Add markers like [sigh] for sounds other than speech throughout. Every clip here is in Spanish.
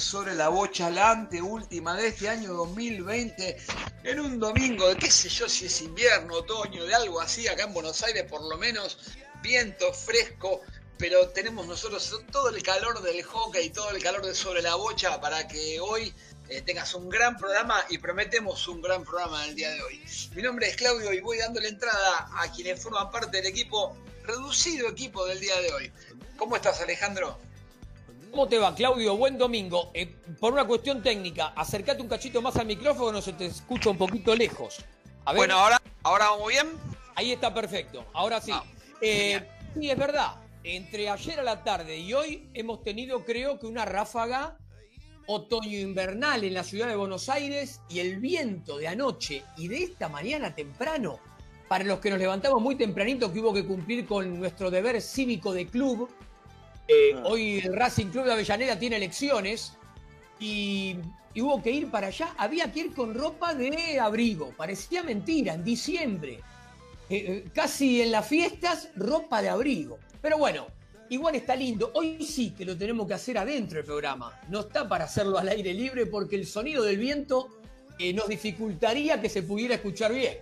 Sobre la Bocha, la anteúltima de este año 2020, en un domingo de qué sé yo si es invierno, otoño, de algo así, acá en Buenos Aires por lo menos, viento fresco, pero tenemos nosotros todo el calor del hockey, todo el calor de Sobre la Bocha para que hoy eh, tengas un gran programa y prometemos un gran programa el día de hoy. Mi nombre es Claudio y voy dando la entrada a quienes forman parte del equipo, reducido equipo del día de hoy. ¿Cómo estás Alejandro? ¿Cómo te va, Claudio? Buen domingo. Eh, por una cuestión técnica, acércate un cachito más al micrófono, se te escucha un poquito lejos. Bueno, ahora, ahora vamos bien. Ahí está perfecto. Ahora sí. Ah, eh, sí, es verdad. Entre ayer a la tarde y hoy hemos tenido, creo que, una ráfaga otoño-invernal en la ciudad de Buenos Aires y el viento de anoche y de esta mañana temprano, para los que nos levantamos muy tempranito, que hubo que cumplir con nuestro deber cívico de club. Eh, ah. Hoy el Racing Club de Avellaneda tiene elecciones y, hubo que ir para allá. Había que ir con ropa de abrigo, parecía mentira, en diciembre. Eh, eh, casi en las fiestas, ropa de abrigo. Pero bueno, Igual está lindo. Hoy sí que lo tenemos que hacer adentro del programa. No está para hacerlo al aire libre porque el sonido del viento eh, nos dificultaría que se pudiera escuchar bien.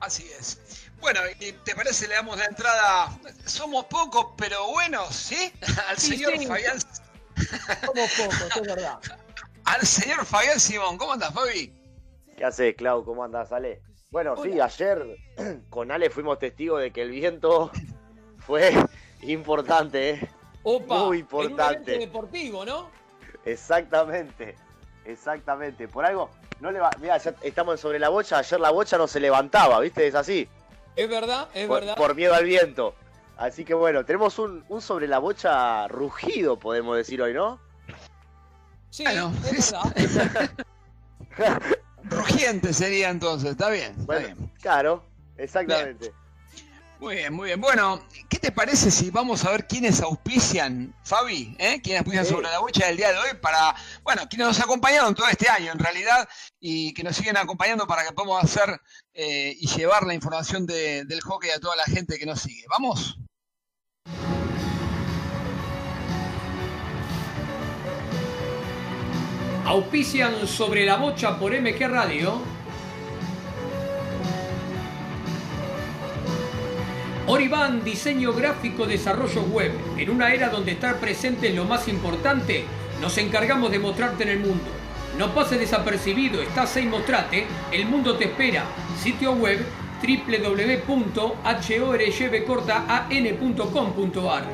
Así es. Bueno, ¿te parece le damos la entrada? Somos pocos, pero buenos, ¿sí? [laughs] Al señor Fabián. Somos pocos, es verdad. [laughs] Al señor Fabián Simón. ¿Cómo andas, Fabi? ¿Qué haces, Clau? ¿Cómo andas, Ale? Bueno, sí, ayer [clears throat] con Ale fuimos testigos de que el viento [laughs] fue importante, ¿eh? Opa, Muy importante. En un deportivo, ¿no? Exactamente, exactamente. Por algo, no le va. Mira, ya estamos sobre la bocha. Ayer la bocha no se levantaba, ¿viste? Es así. Es verdad, es verdad. Por miedo al viento. Así que bueno, tenemos un, sobre la bocha rugido, podemos decir hoy, ¿no? Sí, [laughs] es verdad. [laughs] Rugiente sería entonces, está bien. Está bien. Claro, exactamente. Muy bien, muy bien. Bueno, ¿qué te parece si vamos a ver quiénes auspician, Fabi? ¿eh? ¿Quiénes auspician sobre la bocha del día de hoy para, bueno, quienes nos acompañaron todo este año en realidad y que nos siguen acompañando para que podamos hacer eh, y llevar la información del hockey a toda la gente que nos sigue? ¿Vamos? Auspician sobre la bocha por MG Radio Oriban, diseño gráfico, desarrollo web. En una era donde estar presente es lo más importante, nos encargamos de mostrarte en el mundo. No pases desapercibido, estás ahí, mostrate, el mundo te espera. Sitio web www.horybcortaan.com.ar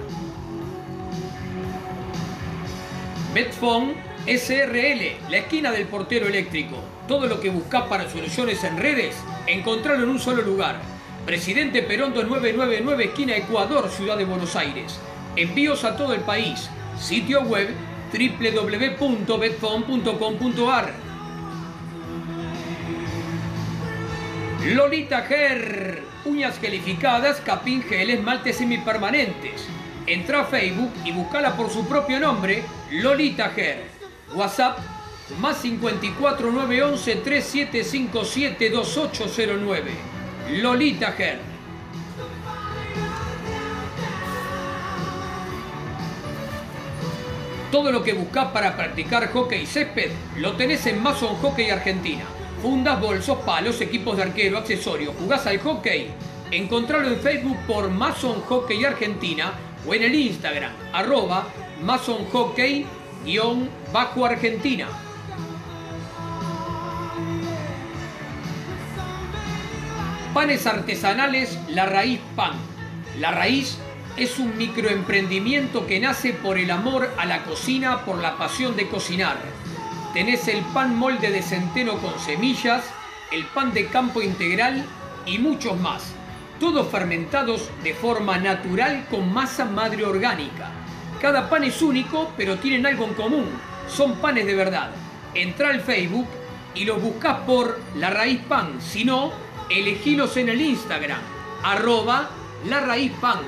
Betfone SRL, la esquina del portero eléctrico. Todo lo que buscas para soluciones en redes, encontrarlo en un solo lugar Presidente Perón 2999, esquina Ecuador, Ciudad de Buenos Aires. Envíos a todo el país. Sitio web www.betfon.com.ar Lolita Ger. Uñas gelificadas, capín gel, esmaltes semipermanentes. Entra a Facebook y buscala por su propio nombre, Lolita Ger. WhatsApp más 54 911 3757 2809. Lolita Ger. Todo lo que buscas para practicar hockey césped lo tenés en Mason Hockey Argentina. Fundas, bolsos, palos, equipos de arquero, accesorios. ¿Jugás al hockey? Encontralo en Facebook por Mason Hockey Argentina o en el Instagram, arroba Mason Hockey-Argentina. Panes artesanales La Raíz Pan. La Raíz es un microemprendimiento que nace por el amor a la cocina, por la pasión de cocinar. Tenés el pan molde de centeno con semillas, el pan de campo integral y muchos más. Todos fermentados de forma natural con masa madre orgánica. Cada pan es único, pero tienen algo en común. Son panes de verdad. Entra al Facebook y los buscas por La Raíz Pan. Si no, elegilos en el Instagram, arroba la raíz pan.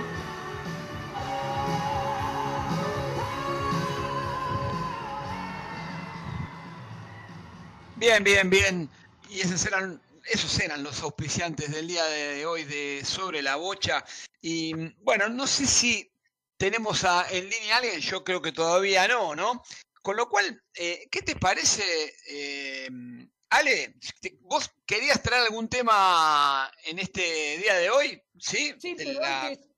Bien, bien, bien. Y esos eran, esos eran los auspiciantes del día de hoy de Sobre la Bocha. Y bueno, no sé si tenemos a, en línea a alguien, yo creo que todavía no, ¿no? Con lo cual, eh, ¿qué te parece, eh, Ale? ¿Vos querías traer algún tema en este día de hoy? Sí, sí pero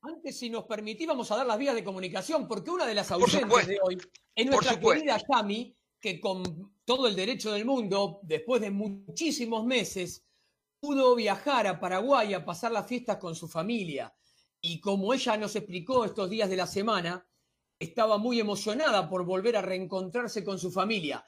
antes, si nos permitíamos a dar las vías de comunicación, porque una de las ausentes de hoy es nuestra querida Yami, que con todo el derecho del mundo, después de muchísimos meses, pudo viajar a Paraguay a pasar las fiestas con su familia. Y como ella nos explicó estos días de la semana, estaba muy emocionada por volver a reencontrarse con su familia.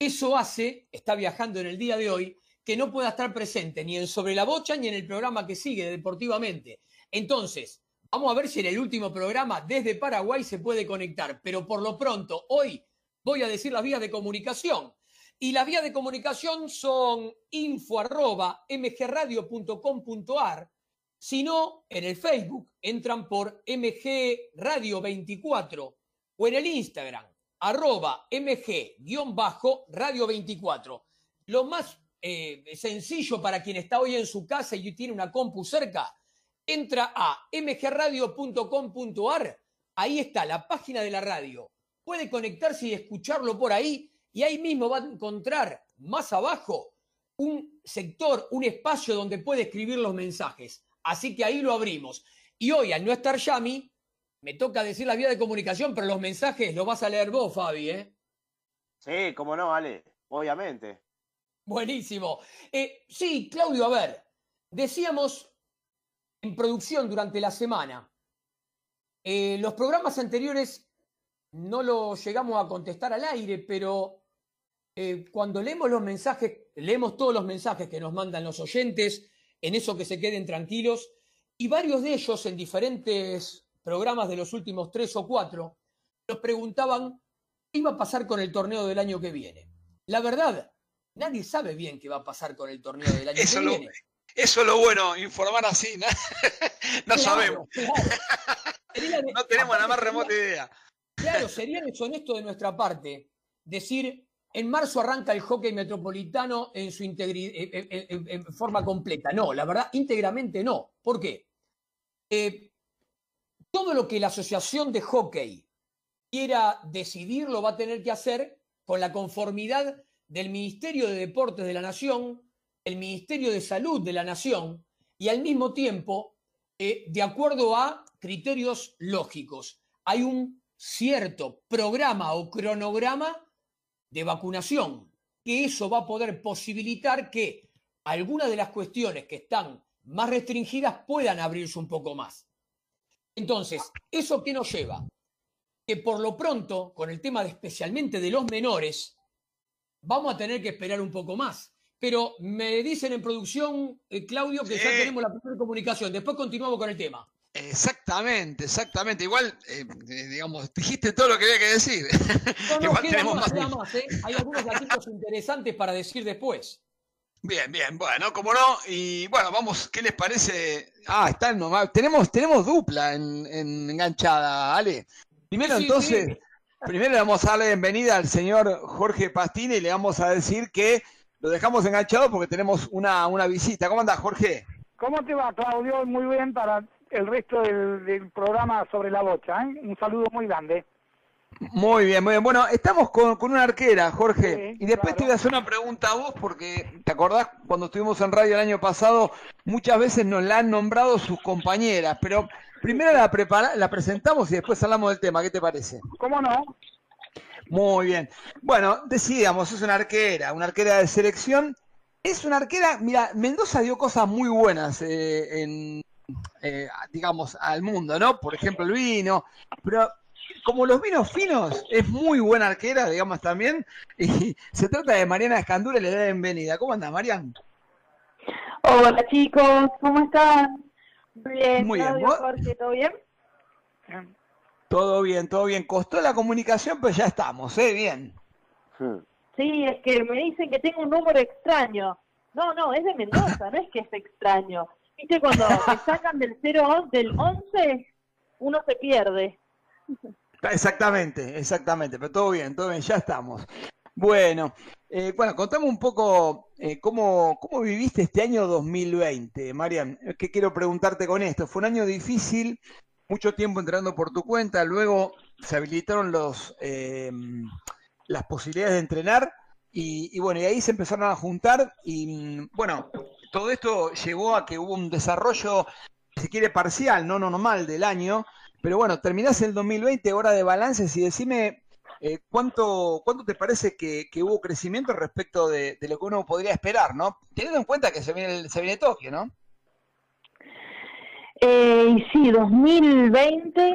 Eso hace, está viajando en el día de hoy, que no pueda estar presente ni en Sobre la Bocha ni en el programa que sigue deportivamente. Entonces, vamos a ver si en el último programa desde Paraguay se puede conectar. Pero por lo pronto, hoy voy a decir las vías de comunicación. Y las vías de comunicación son info arroba mgradio.com.ar. Si no, en el Facebook entran por MG Radio 24 o en el Instagram arroba mg-radio 24. Lo más eh, sencillo para quien está hoy en su casa y tiene una compu cerca, entra a mgradio.com.ar. Ahí está la página de la radio. Puede conectarse y escucharlo por ahí y ahí mismo va a encontrar más abajo un sector, un espacio donde puede escribir los mensajes. Así que ahí lo abrimos. Y hoy, al no estar Yami, me toca decir la vía de comunicación, pero los mensajes los vas a leer vos, Fabi, ¿eh? Sí, cómo no, Ale, obviamente. Buenísimo. Eh, sí, Claudio, a ver, decíamos en producción durante la semana, eh, los programas anteriores no los llegamos a contestar al aire, pero eh, cuando leemos los mensajes, leemos todos los mensajes que nos mandan los oyentes, en eso que se queden tranquilos, y varios de ellos en diferentes programas de los últimos tres o cuatro nos preguntaban qué iba a pasar con el torneo del año que viene. La verdad, nadie sabe bien qué va a pasar con el torneo del año que viene. Eso es lo bueno, informar así, no, [laughs] sabemos. [laughs] no tenemos la más remota idea. Claro, sería deshonesto de nuestra parte decir en marzo arranca el hockey metropolitano en su integridad, en, forma completa. No, la verdad, íntegramente no. ¿Por qué? Eh, todo lo que la asociación de hockey quiera decidir lo va a tener que hacer con la conformidad del Ministerio de Deportes de la Nación, el Ministerio de Salud de la Nación y al mismo tiempo eh, de acuerdo a criterios lógicos. Hay un cierto programa o cronograma de vacunación, que eso va a poder posibilitar que algunas de las cuestiones que están más restringidas puedan abrirse un poco más. Entonces, ¿eso qué nos lleva? Que por lo pronto, con el tema de especialmente de los menores, vamos a tener que esperar un poco más. Pero me dicen en producción, eh, Claudio, que ya tenemos la primera comunicación. Después continuamos con el tema. Exactamente, exactamente. Igual, eh, eh, digamos, dijiste todo lo que había que decir. [laughs] Igual tenemos más. más ¿eh? Hay algunos datos interesantes para decir después. Bien, bien, bueno, como no, y bueno, vamos, ¿qué les parece? Ah, está nomás, tenemos, tenemos dupla en, enganchada, Ale. Primero entonces, primero le vamos a darle bienvenida al señor Jorge Pastini y le vamos a decir que lo dejamos enganchado porque tenemos una, una visita. ¿Cómo anda, Jorge? ¿Cómo te va, Claudio? Muy bien para el resto del, programa sobre la bocha. ¿eh? Un saludo muy grande. Muy bien, muy bien. Bueno, estamos con, una arquera, Jorge. y después te voy a hacer una pregunta a vos, porque te acordás cuando estuvimos en radio el año pasado, muchas veces nos la han nombrado sus compañeras, pero primero la, prepara, la presentamos y después hablamos del tema. ¿Qué te parece? ¿Cómo no? Muy bien. Bueno, decíamos, es una arquera, una arquera de selección. Es una arquera, mira, Mendoza dio cosas muy buenas eh, en, eh, digamos, al mundo, ¿no? Por ejemplo, el vino, pero como los vinos finos, es muy buena arquera, digamos, también, y [laughs] se trata de Mariana Escandura y le da bienvenida. ¿Cómo anda, Marian? Hola, chicos, ¿cómo están? Bien, muy bien. ¿todo bien? Todo bien, todo bien. Costó la comunicación, pero ya estamos, ¿eh? Bien. Sí, es que me dicen que tengo un número extraño. No, no, es de Mendoza, no es que es extraño. ¿Viste cuando te [laughs] sacan del 0 del 11, uno se pierde? Exactamente, exactamente, pero todo bien, todo bien, ya estamos. Bueno, eh, bueno, contame un poco eh, cómo, cómo viviste este año 2020, Marian. ¿Qué quiero preguntarte con esto? Fue un año difícil mucho tiempo entrenando por tu cuenta, luego se habilitaron los, eh, las posibilidades de entrenar y, bueno, y ahí se empezaron a juntar y bueno, todo esto llevó a que hubo un desarrollo, si quiere, parcial, no normal del año, pero bueno, terminás el 2020, hora de balances y decime eh, ¿cuánto, ¿cuánto te parece que, hubo crecimiento respecto de, lo que uno podría esperar, ¿no? Teniendo en cuenta que se viene, se viene Tokio, ¿no? Eh, sí, 2020,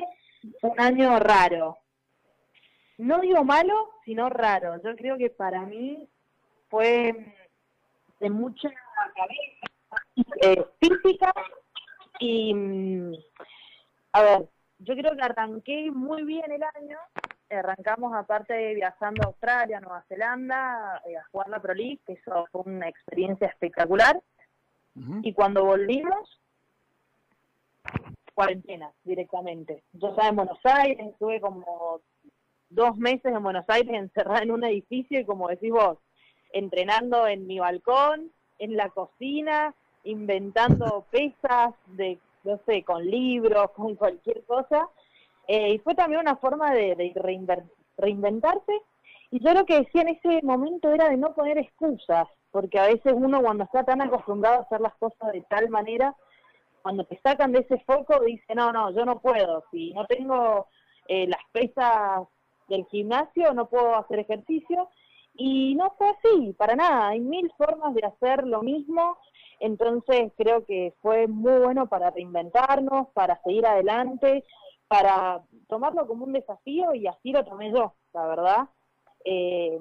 un año raro. No digo malo, sino raro. Yo creo que para mí fue de mucha cabeza eh, física y, mm, a ver, yo creo que arranqué muy bien el año. Arrancamos aparte viajando a Australia, Nueva Zelanda, eh, a jugar la Pro League, que eso fue una experiencia espectacular. Y cuando volvimos, cuarentena directamente. Yo estaba en Buenos Aires, estuve como dos meses en Buenos Aires encerrada en un edificio y como decís vos, entrenando en mi balcón, en la cocina, inventando [laughs] pesas de no sé, con libros, [laughs] con cualquier cosa. Eh, y fue también una forma de, reinventarse. Y yo lo que decía en ese momento era de no poner excusas, porque a veces uno cuando está tan acostumbrado a hacer las cosas de tal manera, cuando te sacan de ese foco dice, no, no, yo no puedo, si no tengo eh, las pesas del gimnasio, no puedo hacer ejercicio. Y no fue así, para nada, hay mil formas de hacer lo mismo entonces creo que fue muy bueno para reinventarnos, para seguir adelante, para tomarlo como un desafío y así lo tomé yo, la verdad. Eh,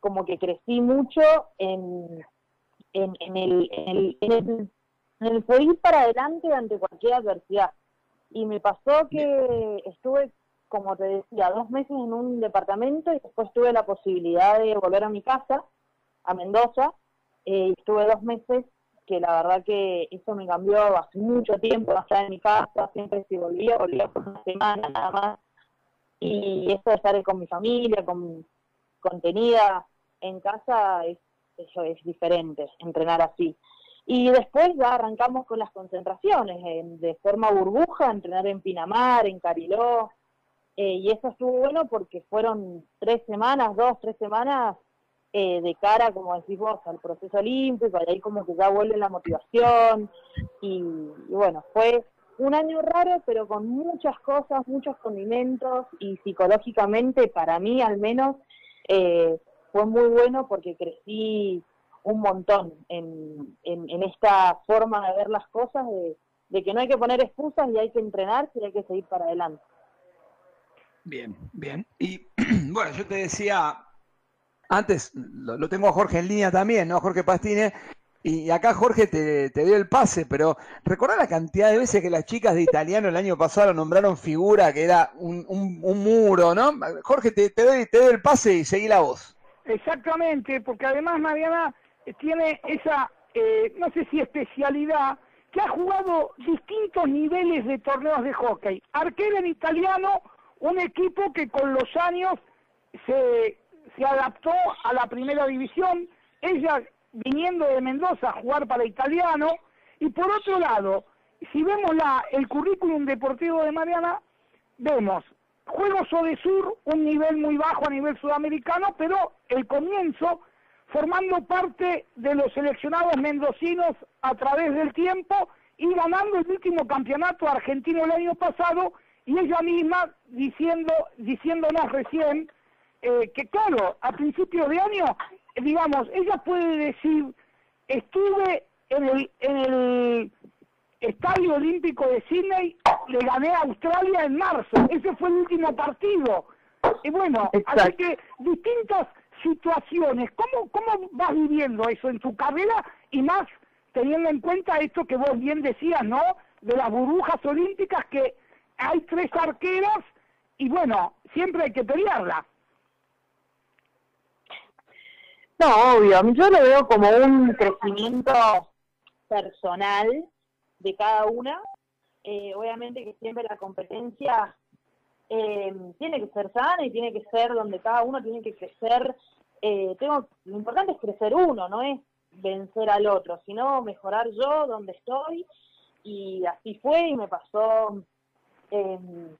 como que crecí mucho en, en, en, el, en, el, en, el, en el poder para adelante ante cualquier adversidad. Y me pasó que estuve, como te decía, dos meses en un departamento y después tuve la posibilidad de volver a mi casa, a Mendoza, eh, estuve dos meses que la verdad que eso me cambió hace mucho tiempo, estar en mi casa, siempre si volvía, volvía por una semana nada más. Y eso de estar con mi familia, con contenida en casa, es, eso es diferente, entrenar así. Y después ya arrancamos con las concentraciones, de forma burbuja, entrenar en Pinamar, en Cariló, eh, y eso estuvo bueno porque fueron tres semanas, dos, tres semanas eh, de cara, como decís vos, al proceso olímpico, y ahí como que ya vuelve la motivación, y, bueno, fue un año raro, pero con muchas cosas, muchos condimentos, y psicológicamente, para mí al menos, eh, fue muy bueno porque crecí un montón en, en, esta forma de ver las cosas, de, de que no hay que poner excusas y hay que entrenarse y hay que seguir para adelante. Bien, bien. Y [clears throat] bueno, yo te decía antes lo, tengo a Jorge en línea también, ¿no? Jorge Pastine. Y acá Jorge te, dio el pase, pero recordá la cantidad de veces que las chicas de italiano el año pasado nombraron figura, que era un, muro, ¿no? Jorge, te, doy, te doy el pase y seguí la voz. Exactamente, porque además Mariana tiene esa, eh, no sé si especialidad, que ha jugado distintos niveles de torneos de hockey. Arquera en italiano, un equipo que con los años se se adaptó a la primera división, ella viniendo de Mendoza a jugar para italiano, y por otro lado, si vemos la, el currículum deportivo de Mariana, vemos Juegos Sur, un nivel muy bajo a nivel sudamericano, pero el comienzo formando parte de los seleccionados mendocinos a través del tiempo y ganando el último campeonato argentino el año pasado y ella misma diciendo diciéndonos recién eh, que claro, a principios de año, digamos, ella puede decir, estuve en el, en el Estadio Olímpico de Sydney, le gané a Australia en marzo, ese fue el último partido. Y bueno, así que distintas situaciones, ¿cómo, ¿cómo vas viviendo eso en tu carrera y más teniendo en cuenta esto que vos bien decías, ¿no? De las burbujas olímpicas que hay tres arqueras y bueno, siempre hay que pelearla. No, obvio. Yo lo veo como un crecimiento personal de cada una. Eh, obviamente que siempre la competencia eh, tiene que ser sana y tiene que ser donde cada uno tiene que crecer. Eh, tengo, lo importante es crecer uno, no es vencer al otro, sino mejorar yo donde estoy. Y así fue y me pasó em,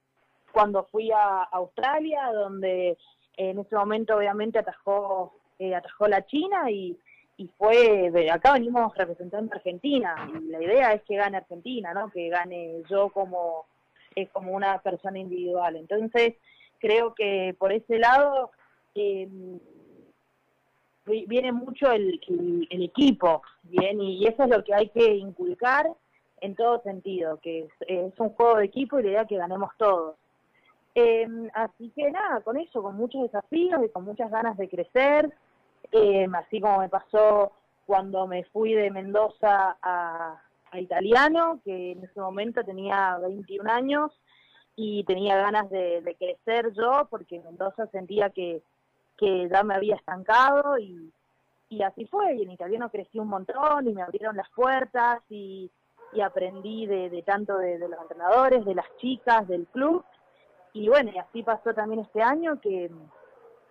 cuando fui a Australia, donde en ese momento obviamente atajó, eh, atajó la China y, y fue, acá venimos representando a Argentina y la idea es que gane Argentina, ¿no? Que gane yo como, como una persona individual. Entonces, creo que por ese lado eh, viene mucho el, el, equipo, bien, y eso es lo que hay que inculcar en todo sentido, que es, un juego de equipo y la idea es que ganemos todos. Eh, así que nada, con eso, con muchos desafíos y con muchas ganas de crecer, eh, así como me pasó cuando me fui de Mendoza a, a Italiano, que en ese momento tenía 21 años y tenía ganas de, de crecer yo, porque en Mendoza sentía que que ya me había estancado y, y así fue, y en italiano crecí un montón y me abrieron las puertas y, y aprendí de, de tanto de, los entrenadores, de las chicas, del club, y bueno, y así pasó también este año que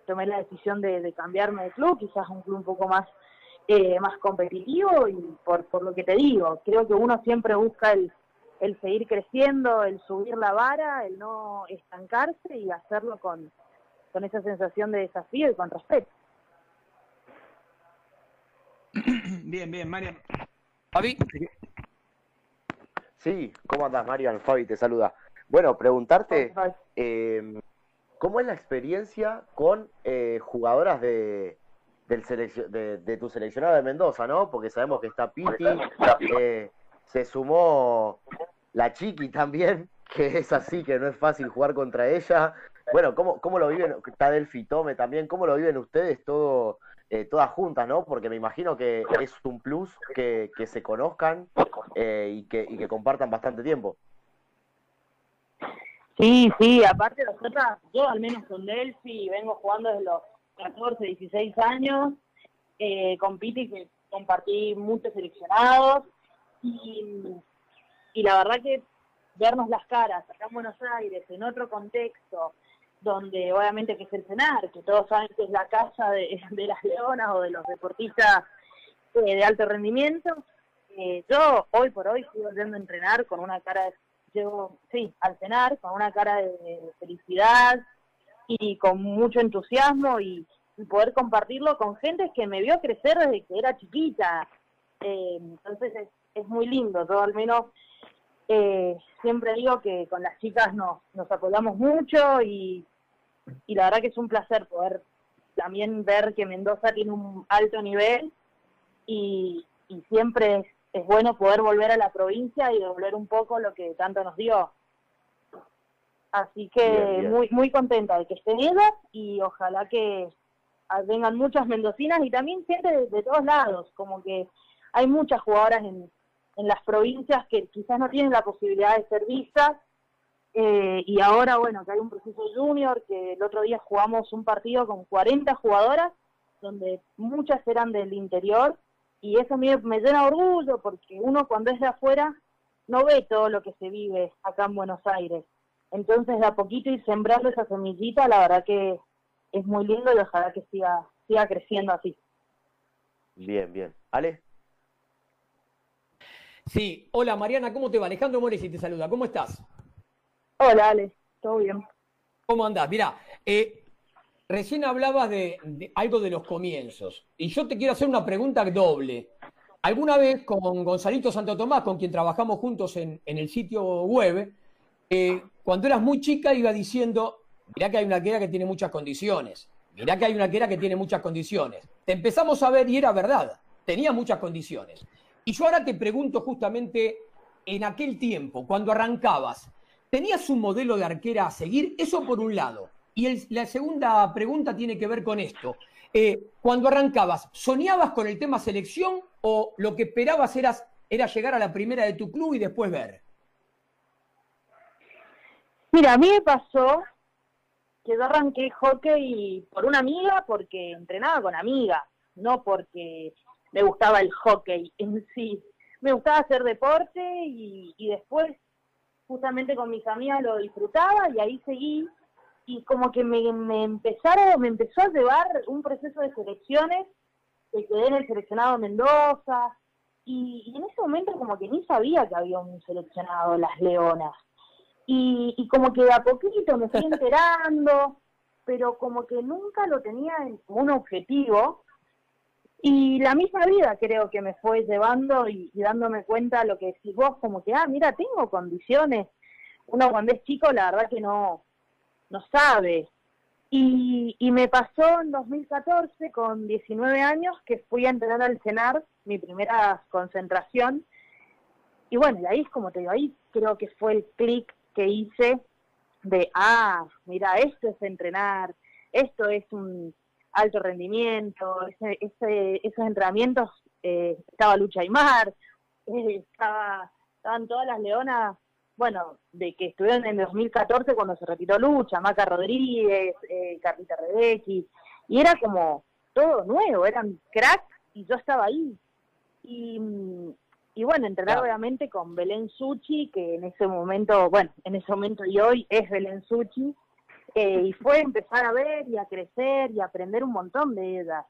tomé la decisión de, cambiarme de club, quizás un club un poco más eh, más competitivo y por, por lo que te digo, creo que uno siempre busca el, el seguir creciendo, el subir la vara, el no estancarse y hacerlo con, con esa sensación de desafío y con respeto. [clears throat] Bien, bien, Marian. Fabi. Sí, ¿cómo andas, Marian? Fabi te saluda. Bueno, preguntarte, eh, ¿cómo es la experiencia con eh, jugadoras de, del de, tu seleccionado de Mendoza, ¿no? Porque sabemos que está Piti, eh, se sumó la Chiqui también, [laughs] que es así, que no es fácil jugar contra ella. Bueno, ¿cómo, cómo lo viven? Está Delphi Tome también, ¿cómo lo viven ustedes todo, eh, todas juntas, no? Porque me imagino que es un plus que, que se conozcan y, que, y que compartan bastante tiempo. Sí, sí, aparte nosotras, yo al menos con Delphi vengo jugando desde los 14, 16 años, eh, con Piti que compartí muchos seleccionados y, la verdad que vernos las caras acá en Buenos Aires, en otro contexto, donde obviamente que es el cenar, que todos saben que es la casa de, [laughs] las leonas o de los deportistas eh, de alto rendimiento. Eh, yo hoy por hoy estoy volviendo a entrenar con una cara de, llevo, sí, al cenar, con una cara de, felicidad y con mucho entusiasmo y, poder compartirlo con gente que me vio crecer desde que era chiquita. Eh, entonces es, muy lindo, yo al menos siempre digo que con las chicas nos, nos apoyamos mucho y, y la verdad que es un placer poder también ver que Mendoza tiene un alto nivel y, siempre es, bueno poder volver a la provincia y devolver un poco lo que tanto nos dio. Así que muy muy contenta de que estén ellas y ojalá que vengan muchas mendocinas y también gente de, todos lados, como que hay muchas jugadoras en, en las provincias que quizás no tienen la posibilidad de ser vistas eh, y ahora, bueno, que hay un proceso junior, que el otro día jugamos un partido con 40 jugadoras, donde muchas eran del interior, y eso me, me llena de orgullo, porque uno cuando es de afuera no ve todo lo que se vive acá en Buenos Aires. Entonces, de a poquito ir sembrando esa semillita, la verdad que es muy lindo y ojalá que siga, siga creciendo así. Bien, bien. ¿Ale? Sí, hola Mariana, ¿cómo te va? Alejandro Moresi te saluda, ¿cómo estás? Hola, Ale, todo bien. ¿Cómo andás? Mirá, eh, recién hablabas de, algo de los comienzos y yo te quiero hacer una pregunta doble. Alguna vez con Gonzalito Santo Tomás, con quien trabajamos juntos en, el sitio web, eh, cuando eras muy chica iba diciendo, mirá que hay una arquera que tiene muchas condiciones, mirá que hay una arquera que tiene muchas condiciones. Te empezamos a ver y era verdad, tenía muchas condiciones. Y yo ahora te pregunto justamente en aquel tiempo, cuando arrancabas, ¿Tenías un modelo de arquera a seguir? Eso por un lado. Y la segunda pregunta tiene que ver con esto. Eh, cuando arrancabas, ¿soñabas con el tema selección o lo que esperabas era, era llegar a la primera de tu club y después ver? Mira, a mí me pasó que yo arranqué hockey por una amiga porque entrenaba con amigas, no porque me gustaba el hockey en sí. Me gustaba hacer deporte y después justamente con mis amigas lo disfrutaba y ahí seguí y como que me, me empezaron, me empezó a llevar un proceso de selecciones, que quedé en el seleccionado Mendoza, y, en ese momento como que ni sabía que había un seleccionado Las Leonas. Y, como que de a poquito me fui [laughs] enterando, pero como que nunca lo tenía como un objetivo. Y la misma vida creo que me fue llevando y, dándome cuenta lo que decís vos, como que, ah, mira, tengo condiciones. Uno cuando es chico, la verdad que no, no sabe. Y, y me pasó en 2014, con 19 años, que fui a entrenar al CENAR, mi primera concentración. Y bueno, y ahí es como te digo, ahí creo que fue el clic que hice de, ah, mira, esto es entrenar, esto es un alto rendimiento, ese, ese, esos entrenamientos, eh, estaba Lucha y Mar, eh, [laughs] estaba, estaban todas las leonas, bueno, de que estuvieron en 2014 cuando se retiró Lucha, Maca Rodríguez, eh, Carlita Rebecki, y era como todo nuevo, eran cracks y yo estaba ahí. Y, y bueno, entrenar obviamente con Belén Suchi, que en ese momento, bueno, en ese momento y hoy es Belén Suchi, eh, y fue empezar a ver y a crecer y a aprender un montón de ellas.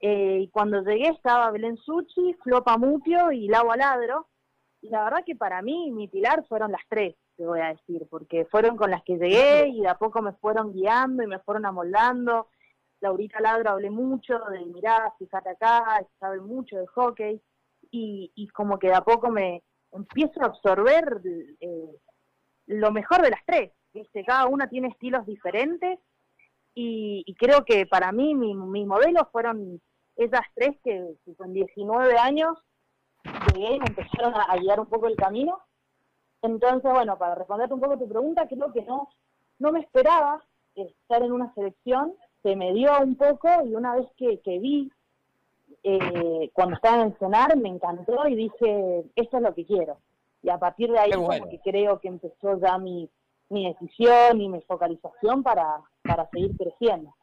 Eh, y cuando llegué estaba Belén Suchi, Flopa Mupio y Lau Aladro, y la verdad que para mí mi pilar fueron las tres, te voy a decir, porque fueron con las que llegué y de a poco me fueron guiando y me fueron amoldando. Laurita Ladro hablé mucho de, mirá, fíjate acá, sabe mucho de hockey y, y como que de a poco me empiezo a absorber eh, lo mejor de las tres. ¿viste? Cada una tiene estilos diferentes y, creo que para mí mi, mi modelo fueron esas tres que, con 19 años llegué me empezaron a, guiar un poco el camino. Entonces, bueno, para responderte un poco tu pregunta, creo que no, no me esperaba estar en una selección, se me dio un poco y una vez que, que vi eh, cuando estaba en el cenar me encantó y dije, esto es lo que quiero. Y a partir de ahí como que creo que empezó ya mi, mi decisión y mi focalización para, para seguir creciendo.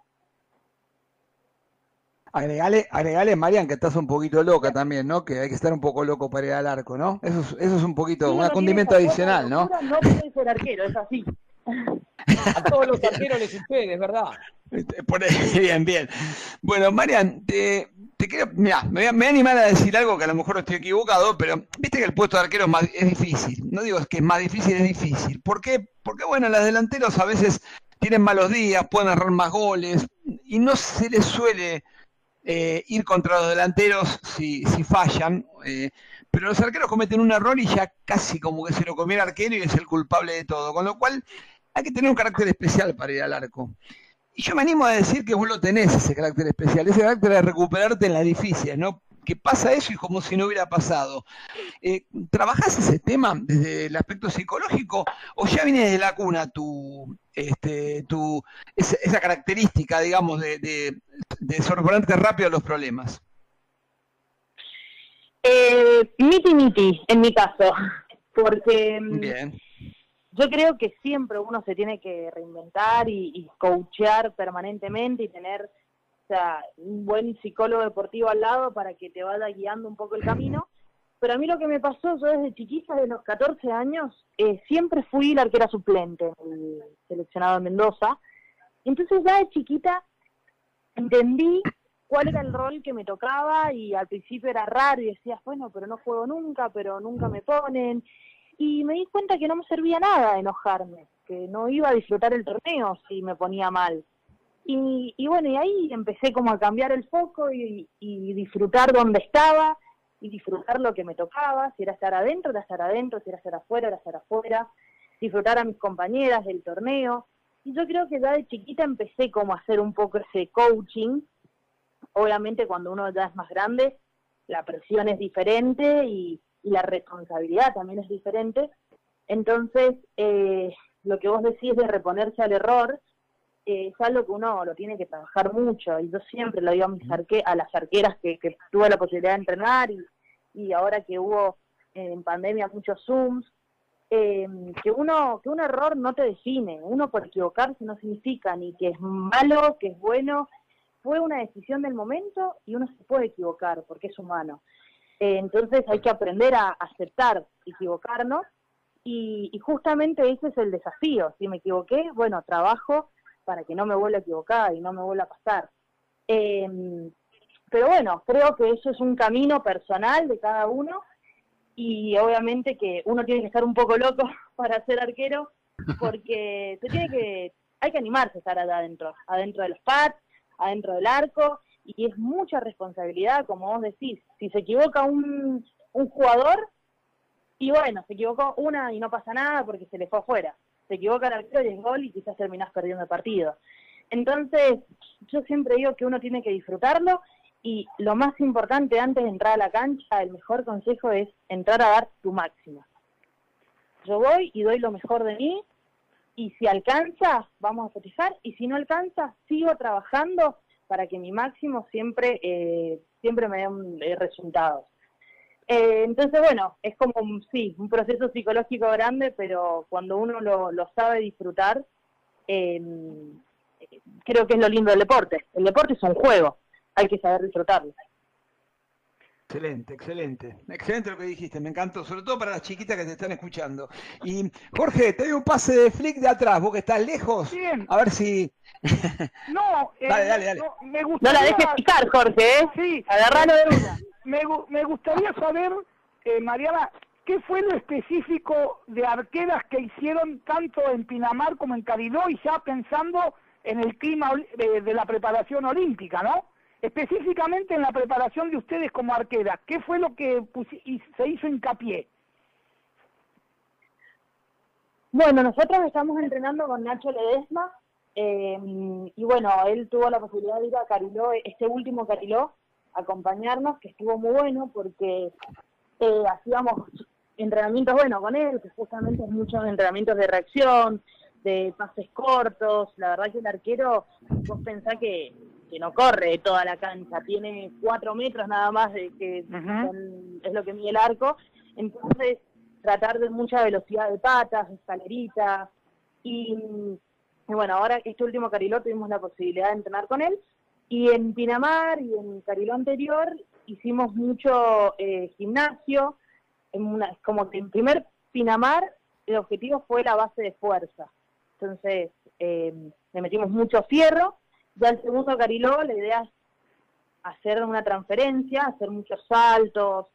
Agregale, agregale, Marian, que estás un poquito loca también, ¿no? Que hay que estar un poco loco para ir al arco, ¿no? Eso es, eso es un poquito, un condimento adicional, ¿no? No puede ser arquero, es así. A todos los arqueros les sucede, ¿verdad? Este, [laughs] bien, bien. Bueno, Marian, te, te quiero, mira, me voy, a, me animar a decir algo que a lo mejor estoy equivocado, pero viste que el puesto de arquero es, difícil. No digo que es más difícil, es difícil. ¿Por qué? Porque, bueno, los delanteros a veces tienen malos días, pueden errar más goles y no se les suele eh, ir contra los delanteros si, si fallan. Eh, pero los arqueros cometen un error y ya casi como que se lo comiera el arquero y es el culpable de todo. Con lo cual hay que tener un carácter especial para ir al arco. Y yo me animo a decir que vos lo tenés, ese carácter especial, ese carácter de recuperarte en la difícil, ¿no? Que pasa eso y como si no hubiera pasado. Eh, ¿Trabajás ese tema desde el aspecto psicológico o ya viene de la cuna tu, este, tu, esa, característica, digamos, de, de, de sorprenderte rápido a los problemas? Eh, miti miti, en mi caso, [laughs] porque mm, Bien yo creo que siempre uno se tiene que reinventar y, y coachear permanentemente y tener sea, un buen psicólogo deportivo al lado para que te vaya guiando un poco el camino. Pero a mí lo que me pasó, yo desde chiquita, de los 14 años, eh, siempre fui la arquera suplente, el seleccionado en Mendoza. Entonces ya de chiquita entendí cuál era el rol que me tocaba y al principio era raro y decías, bueno, pero no juego nunca, pero nunca me ponen y me di cuenta que no me servía nada enojarme, que no iba a disfrutar el torneo si me ponía mal. Y, y bueno, y ahí empecé como a cambiar el foco y, disfrutar donde estaba y disfrutar lo que me tocaba, si era estar adentro, era estar adentro, si era estar afuera, era estar afuera, disfrutar a mis compañeras del torneo. Y yo creo que ya de chiquita empecé como a hacer un poco ese coaching. Obviamente cuando uno ya es más grande, la presión es diferente y, y la responsabilidad también es diferente. Entonces, eh, lo que vos decís de reponerse al error eh, es algo que uno lo tiene que trabajar mucho. Y yo siempre lo digo a, mis arque a las arqueras que, tuve la posibilidad de entrenar y, y ahora que hubo en pandemia muchos Zooms, eh, que uno que un error no te define. Uno por equivocarse no significa ni que es malo, que es bueno. Fue una decisión del momento y uno se puede equivocar porque es humano. Eh, entonces hay que aprender a aceptar, equivocarnos y, justamente ese es el desafío. Si me equivoqué, bueno, trabajo para que no me vuelva a equivocar y no me vuelva a pasar. Em, pero bueno, creo que eso es un camino personal de cada uno y obviamente que uno tiene que estar un poco loco [laughs] para ser arquero, porque se tiene que, hay que animarse a estar adentro, adentro de los pads, adentro del arco, y es mucha responsabilidad, como vos decís. Si se equivoca un, un jugador, y bueno, se equivocó una y no pasa nada porque se le fue afuera. Se equivoca el arquero y es gol y quizás terminás perdiendo el partido. Entonces, yo siempre digo que uno tiene que disfrutarlo y lo más importante antes de entrar a la cancha, el mejor consejo es entrar a dar tu máximo. Yo voy y doy lo mejor de mí y si alcanza, vamos a festejar y si no alcanza, sigo trabajando para que mi máximo siempre, eh, siempre me dé eh, resultados. Eh, entonces, bueno, es como, sí, un proceso psicológico grande, pero cuando uno lo, sabe disfrutar, eh, creo que es lo lindo del deporte. El deporte es un juego, hay que saber disfrutarlo. Excelente, excelente. Excelente lo que dijiste, me encantó, sobre todo para las chiquitas que te están escuchando. Y Jorge, te doy un pase de flick de atrás, vos que estás lejos. Bien. A ver si. [laughs] No, eh, Dale, dale, dale. no, me No gustaría, la dejes picar, Jorge, ¿eh? Sí, Agarralo de una. me, me gustaría saber, eh, Mariana, ¿qué fue lo específico de arqueras que hicieron tanto en Pinamar como en Cariló y ya pensando en el clima de, de la preparación olímpica, ¿no? Específicamente en la preparación de ustedes como arqueras, ¿qué fue lo que se hizo hincapié? Bueno, nosotros estamos entrenando con Nacho Ledesma eh, y bueno, él tuvo la posibilidad de ir a Cariló, este último Cariló, a acompañarnos, que estuvo muy bueno porque eh, hacíamos entrenamientos, bueno, con él, que justamente es muchos entrenamientos de reacción, de pases cortos, la verdad que el arquero, vos pensás que, que no corre toda la cancha, tiene cuatro metros nada más de que son- es lo que mide el arco, entonces tratar de mucha velocidad de patas, escalerita, y, y bueno, ahora este último Cariló tuvimos la posibilidad de entrenar con él, y en Pinamar y en Cariló anterior hicimos mucho eh, gimnasio, en una, como que en primer Pinamar el objetivo fue la base de fuerza, entonces eh, le metimos mucho fierro, ya el segundo Cariló la idea es hacer una transferencia, hacer muchos saltos,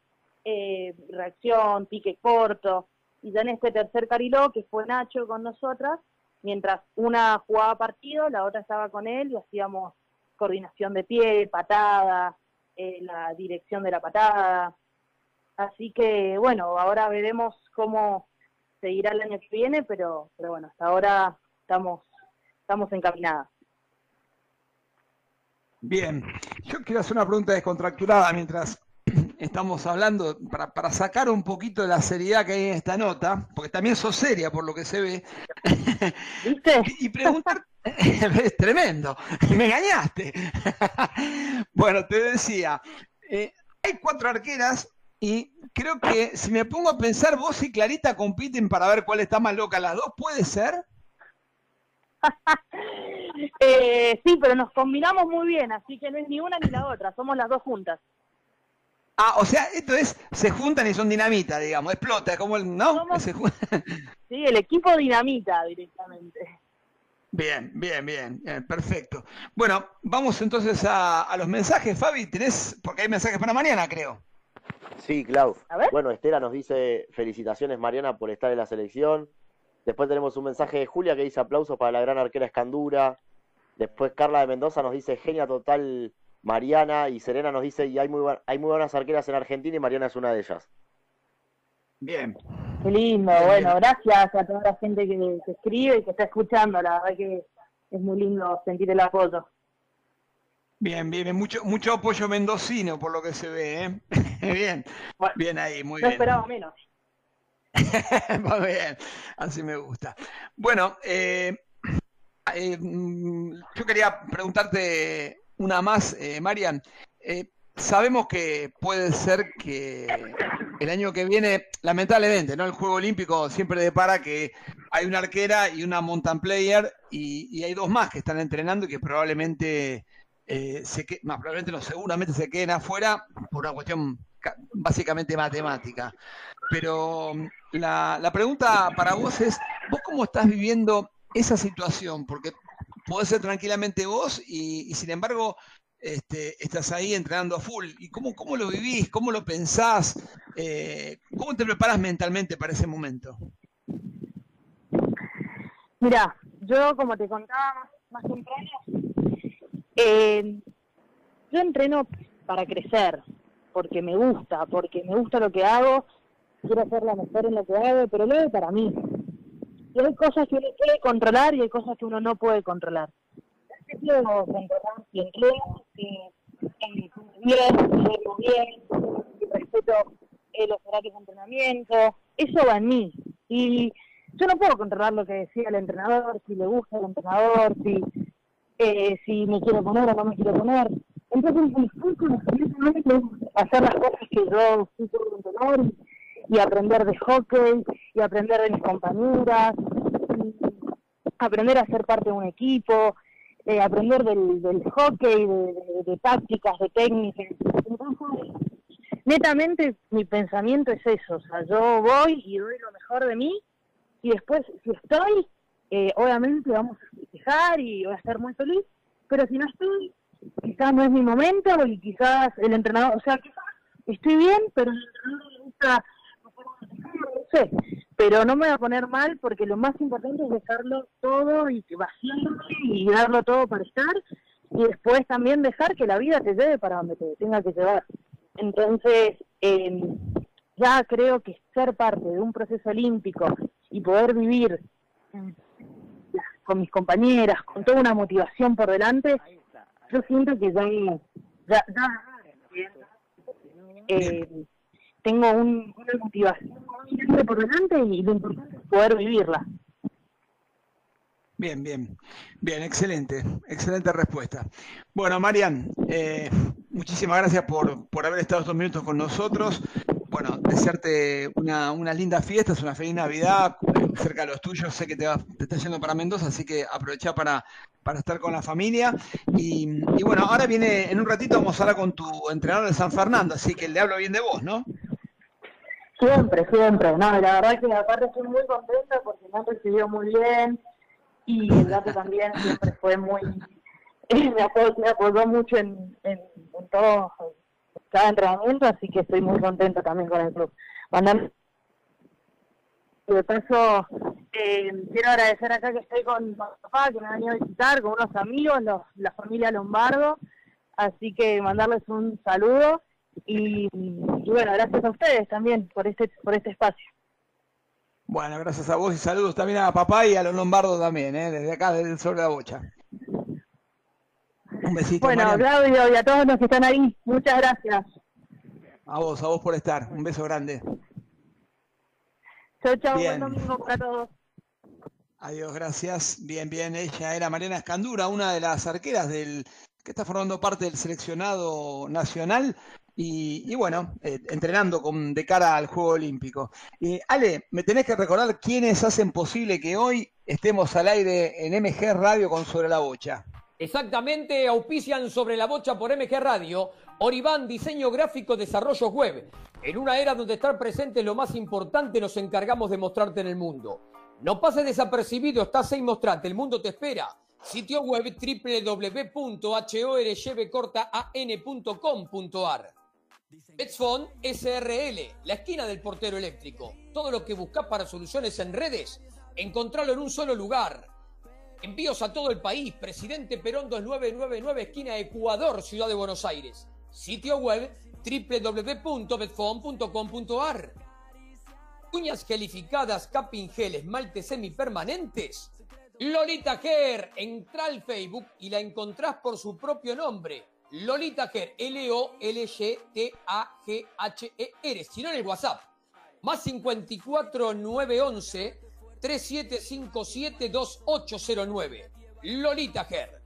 eh, reacción, pique corto. Y ya en este tercer Cariló, que fue Nacho con nosotras, mientras una jugaba partido, la otra estaba con él y hacíamos coordinación de pie, patada, eh, la dirección de la patada. Así que bueno, ahora veremos cómo seguirá el año que viene, pero, pero bueno, hasta ahora estamos, estamos encaminadas. Bien, yo quiero hacer una pregunta descontracturada mientras [clears throat] estamos hablando, para, para sacar un poquito de la seriedad que hay en esta nota, porque también sos seria por lo que se ve, [laughs] ¿Viste? y preguntar, [laughs] es tremendo, me engañaste. [laughs] Bueno, te decía, eh, hay cuatro arqueras y creo que si me pongo a pensar, vos y Clarita compiten para ver cuál está más loca, las dos, ¿puede ser? Eh, sí, pero nos combinamos muy bien, así que no es ni una ni la otra, somos las dos juntas. Ah, o sea, esto es, se juntan y son dinamita, digamos, explota, como el, ¿no? Somos- Se jun- [laughs] Sí, el equipo dinamita directamente. Bien, bien, bien, bien, perfecto. Bueno, vamos entonces a, a los mensajes, Fabi, tenés, porque hay mensajes para mañana, creo. Sí, Clau. A ver. Bueno, Estela nos dice felicitaciones, Mariana, por estar en la selección. Después tenemos un mensaje de Julia que dice aplausos para la gran arquera Escandura. Después Carla de Mendoza nos dice genia total Mariana. Y Serena nos dice y hay muy, bu- hay muy buenas arqueras en Argentina y Mariana es una de ellas. Bien, Qué lindo, Bien, bueno, bien. gracias a toda la gente que, que escribe y que está escuchando, la verdad que es muy lindo sentir el apoyo. bien, bien, bien, mucho, mucho apoyo mendocino por lo que se ve, ¿eh? [laughs] Bien, Bueno, bien ahí, muy No bien. esperaba menos. [laughs] Muy bien, así me gusta. Bueno, eh, eh, mm, yo quería preguntarte una más, eh, Marian. Eh, sabemos que puede ser que el año que viene, lamentablemente, ¿no? El Juego Olímpico siempre depara que hay una arquera y una mountain player y, hay dos más que están entrenando y que probablemente eh, más probablemente no, seguramente se queden afuera por una cuestión ca- básicamente matemática. Pero mm, la, la pregunta para vos es, ¿vos cómo estás viviendo esa situación? Porque podés ser tranquilamente vos y, sin embargo este, estás ahí entrenando a full. ¿Y cómo, cómo lo vivís? ¿Cómo lo pensás? Eh, ¿Cómo te preparas mentalmente para ese momento? Mira, yo como te contaba más, temprano, eh, yo entreno para crecer, porque me gusta, porque me gusta lo que hago, quiero ser la mejor en lo que hago, pero lo hago para mí. Y hay cosas que uno puede controlar y hay cosas que uno no puede controlar. Yo puedo controlar si entreno, si bien, si bien, si respeto eh, los horarios de entrenamiento, eso va en mí. Y yo no puedo controlar lo que decía el entrenador, si le gusta el entrenador, si, eh, si me quiero poner o no me quiero poner. Entonces, hacer las cosas que yo fui por entrenador aprender de hockey, y aprender de mis compañeras, aprender a ser parte de un equipo, eh, aprender del, del hockey, de, de, tácticas, de técnicas. Entonces, netamente mi pensamiento es eso, o sea, yo voy y doy lo mejor de mí y después, si estoy, eh, obviamente vamos a festejar y voy a estar muy feliz, pero si no estoy, quizás no es mi momento y quizás el entrenador, o sea, estoy bien, pero el entrenador le gusta, sé, pero no me voy a poner mal porque lo más importante es dejarlo todo y vaciarlo y darlo todo para estar y después también dejar que la vida te lleve para donde te tenga que llevar. Entonces, eh, ya creo que ser parte de un proceso olímpico y poder vivir con mis compañeras, con toda una motivación por delante, yo siento que ya, ya, eh, tengo un, una motivación por delante y lo importante es poder vivirla. Bien, bien, bien, excelente, excelente respuesta. Bueno, Marian, eh, muchísimas gracias por, por haber estado estos minutos con nosotros bueno, desearte una, una linda fiesta, una feliz Navidad cerca de los tuyos. Sé que te, te estás yendo para Mendoza, así que aprovecha para, para estar con la familia. Y, bueno, ahora viene, en un ratito vamos a hablar con tu entrenador de San Fernando, así que le hablo bien de vos, ¿no? Siempre, siempre. No, la verdad que aparte estoy muy contenta porque me han recibido muy bien y el gato también siempre fue muy... [laughs] me, apoyó, mucho en, en, en todo cada entrenamiento, así que estoy muy contenta también con el club. Mandar de paso, eh, quiero agradecer acá que estoy con mi papá, que me ha venido a visitar, con unos amigos, los, la familia Lombardo, así que mandarles un saludo y, bueno, gracias a ustedes también por este, por este espacio. Bueno, gracias a vos y saludos también a papá y a los Lombardo también, ¿eh? desde acá, desde el Sol de la Bocha. Un besito. Bueno, Claudio y a todos los que están ahí, muchas gracias. A vos, a vos por estar. Un beso grande. Chau, chau, buen domingo para todos. Adiós, gracias. Bien, bien. Ella era Mariana Escandura, una de las arqueras del que está formando parte del seleccionado nacional y, bueno, eh, entrenando con, de cara al Juego Olímpico. Ale, me tenés que recordar quiénes hacen posible que hoy estemos al aire en MG Radio con Sobre la Bocha. Exactamente, auspician sobre la bocha por MG Radio, Oribán Diseño Gráfico, Desarrollo Web. En una era donde estar presente es lo más importante, nos encargamos de mostrarte en el mundo. No pases desapercibido, estás ahí mostrate, el mundo te espera. Sitio web www.horbcortaan.com.ar Betfon SRL, la esquina del portero eléctrico. Todo lo que buscas para soluciones en redes, encontralo en un solo lugar. Envíos a todo el país. Presidente Perón 2999, esquina Ecuador, Ciudad de Buenos Aires. Sitio web www.betfon.com.ar. Uñas gelificadas, capping gel, esmaltes semipermanentes. Lolita Ger. Entra al Facebook y la encontrás por su propio nombre. Lolita Ger. L-O-L-G-T-A-G-H-E-R. Si no en el WhatsApp. Más 54 911 37572809. Lolita Ger.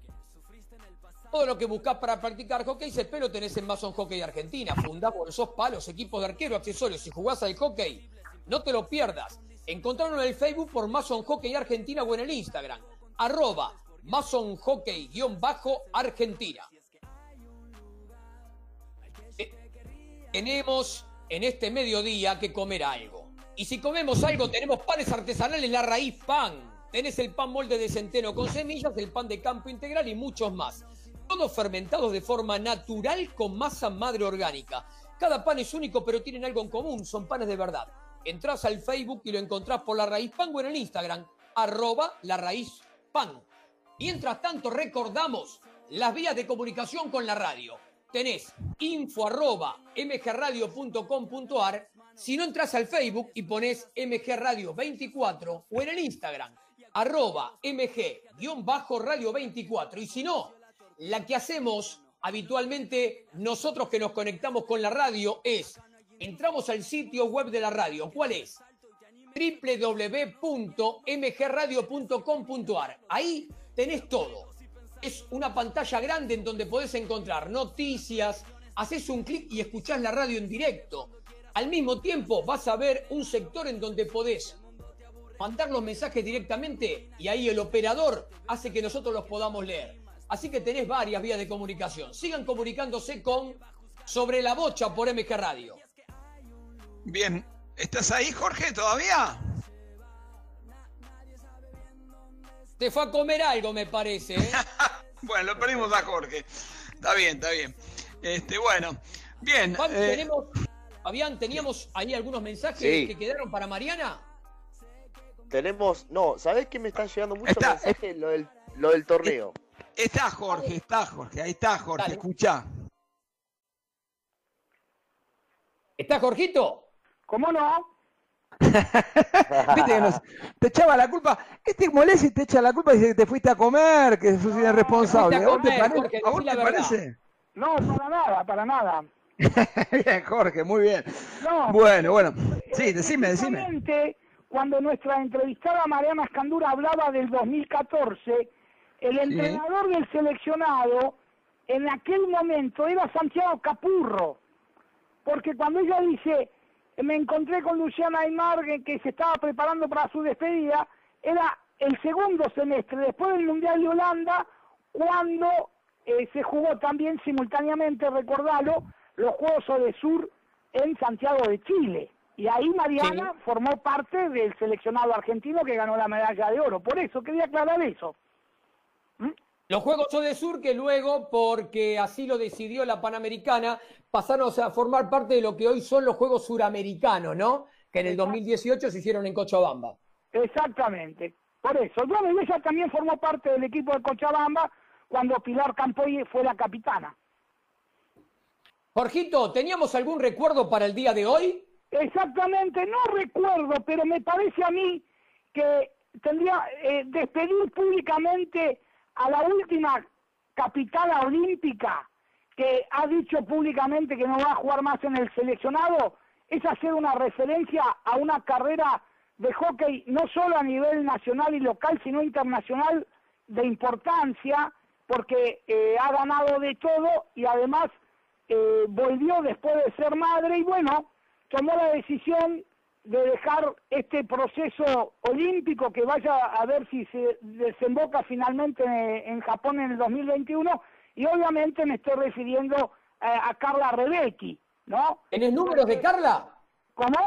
Todo lo que buscas para practicar hockey se lo tenés en Mason Hockey Argentina. Funda esos palos, equipos de arquero, accesorios. Si jugás al hockey, no te lo pierdas. Encontrarlo en el Facebook por Mason Hockey Argentina o en el Instagram. Arroba Mason Hockey-Argentina. Tenemos en este mediodía que comer algo. Y si comemos algo, tenemos panes artesanales La Raíz Pan. Tenés el pan molde de centeno con semillas, el pan de campo integral y muchos más. Todos fermentados de forma natural con masa madre orgánica. Cada pan es único, pero tienen algo en común, son panes de verdad. Entrás al Facebook y lo encontrás por La Raíz Pan o en el Instagram, arroba la raíz pan. Mientras tanto, recordamos las vías de comunicación con la radio. Tenés info mgradio.com.ar. Si no entras al Facebook y pones mgradio24 o en el Instagram arroba mg-radio24. Y si no, la que hacemos habitualmente nosotros que nos conectamos con la radio es, entramos al sitio web de la radio. ¿Cuál es? www.mgradio.com.ar. Ahí tenés todo. Es una pantalla grande en donde podés encontrar noticias, haces un clic y escuchás la radio en directo. Al mismo tiempo vas a ver un sector en donde podés mandar los mensajes directamente y ahí el operador hace que nosotros los podamos leer. Así que tenés varias vías de comunicación. Sigan comunicándose con Sobre la Bocha por MG Radio. Bien, ¿estás ahí Jorge todavía? Te fue a comer algo, me parece. ¿eh? [laughs] bueno, lo perdimos a Jorge. Está bien, está bien. Este, bueno, bien. Eh, tenemos, Fabián, teníamos ahí algunos mensajes que quedaron para Mariana. Tenemos, no, ¿sabés que me están llegando muchos mensajes? Lo del, lo del torneo. Está Jorge, está Jorge, ahí está Jorge, escucha. ¿Está Jorgito? ¿Cómo no? [laughs] Viste que nos, te echaba la culpa. Este molesta y te echa la culpa y dice que te fuiste a comer, que sos irresponsable. ¿A vos te, parece? No, para nada, para nada. [laughs] bien, Jorge, muy bien. bueno, bueno. Sí, decime, decime. Cuando nuestra entrevistada Mariana Escandura hablaba del 2014, el entrenador del seleccionado en aquel momento era Santiago Capurro. Porque cuando ella dice, me encontré con Luciana Aymar que se estaba preparando para su despedida, era el segundo semestre, después del Mundial de Holanda, cuando eh, se jugó también simultáneamente, recordalo, los Juegos de Sur en Santiago de Chile. Y ahí Mariana formó parte del seleccionado argentino que ganó la medalla de oro. Por eso quería aclarar eso. ¿Mm? Los Juegos de Sur que luego, porque así lo decidió la Panamericana, pasaron a formar parte de lo que hoy son los Juegos Suramericanos, ¿no? Que en el 2018 se hicieron en Cochabamba. Exactamente. Por eso. Bueno, ella también formó parte del equipo de Cochabamba cuando Pilar Campoy fue la capitana. Jorgito, ¿teníamos algún recuerdo para el día de hoy? Exactamente, no recuerdo, pero me parece a mí que tendría eh, despedir públicamente a la última capitana olímpica que ha dicho públicamente que no va a jugar más en el seleccionado, es hacer una referencia a una carrera de hockey no solo a nivel nacional y local, sino internacional de importancia, porque eh, ha ganado de todo y además eh, volvió después de ser madre y bueno, tomó la decisión de dejar este proceso olímpico que vaya a ver si se desemboca finalmente en Japón en el 2021 y obviamente me estoy refiriendo eh, a Carla Rebecki, ¿no? ¿Tenés números de Carla? ¿Cómo?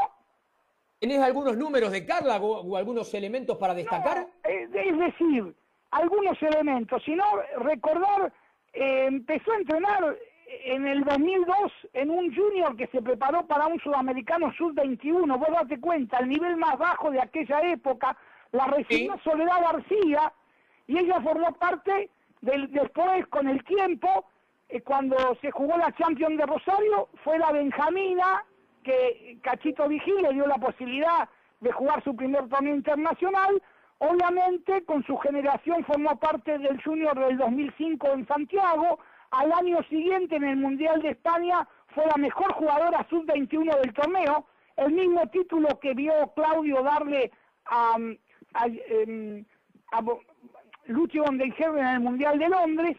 ¿Tenés algunos números de Carla o, algunos elementos para destacar? es decir, algunos elementos, sino recordar, eh, empezó a entrenar en el 2002 en un junior que se preparó para un sudamericano sub-21, vos date cuenta, el nivel más bajo de aquella época, la recibió Soledad García y ella formó parte del, después con el tiempo, eh, cuando se jugó la Champions de Rosario, fue la Benjamina que Cachito Vigil le dio la posibilidad de jugar su primer torneo internacional, obviamente con su generación formó parte del junior del 2005 en Santiago, al año siguiente en el Mundial de España fue la mejor jugadora sub-21 del torneo, el mismo título que vio Claudio darle a, a, em, a, Lucio en el Mundial de Londres,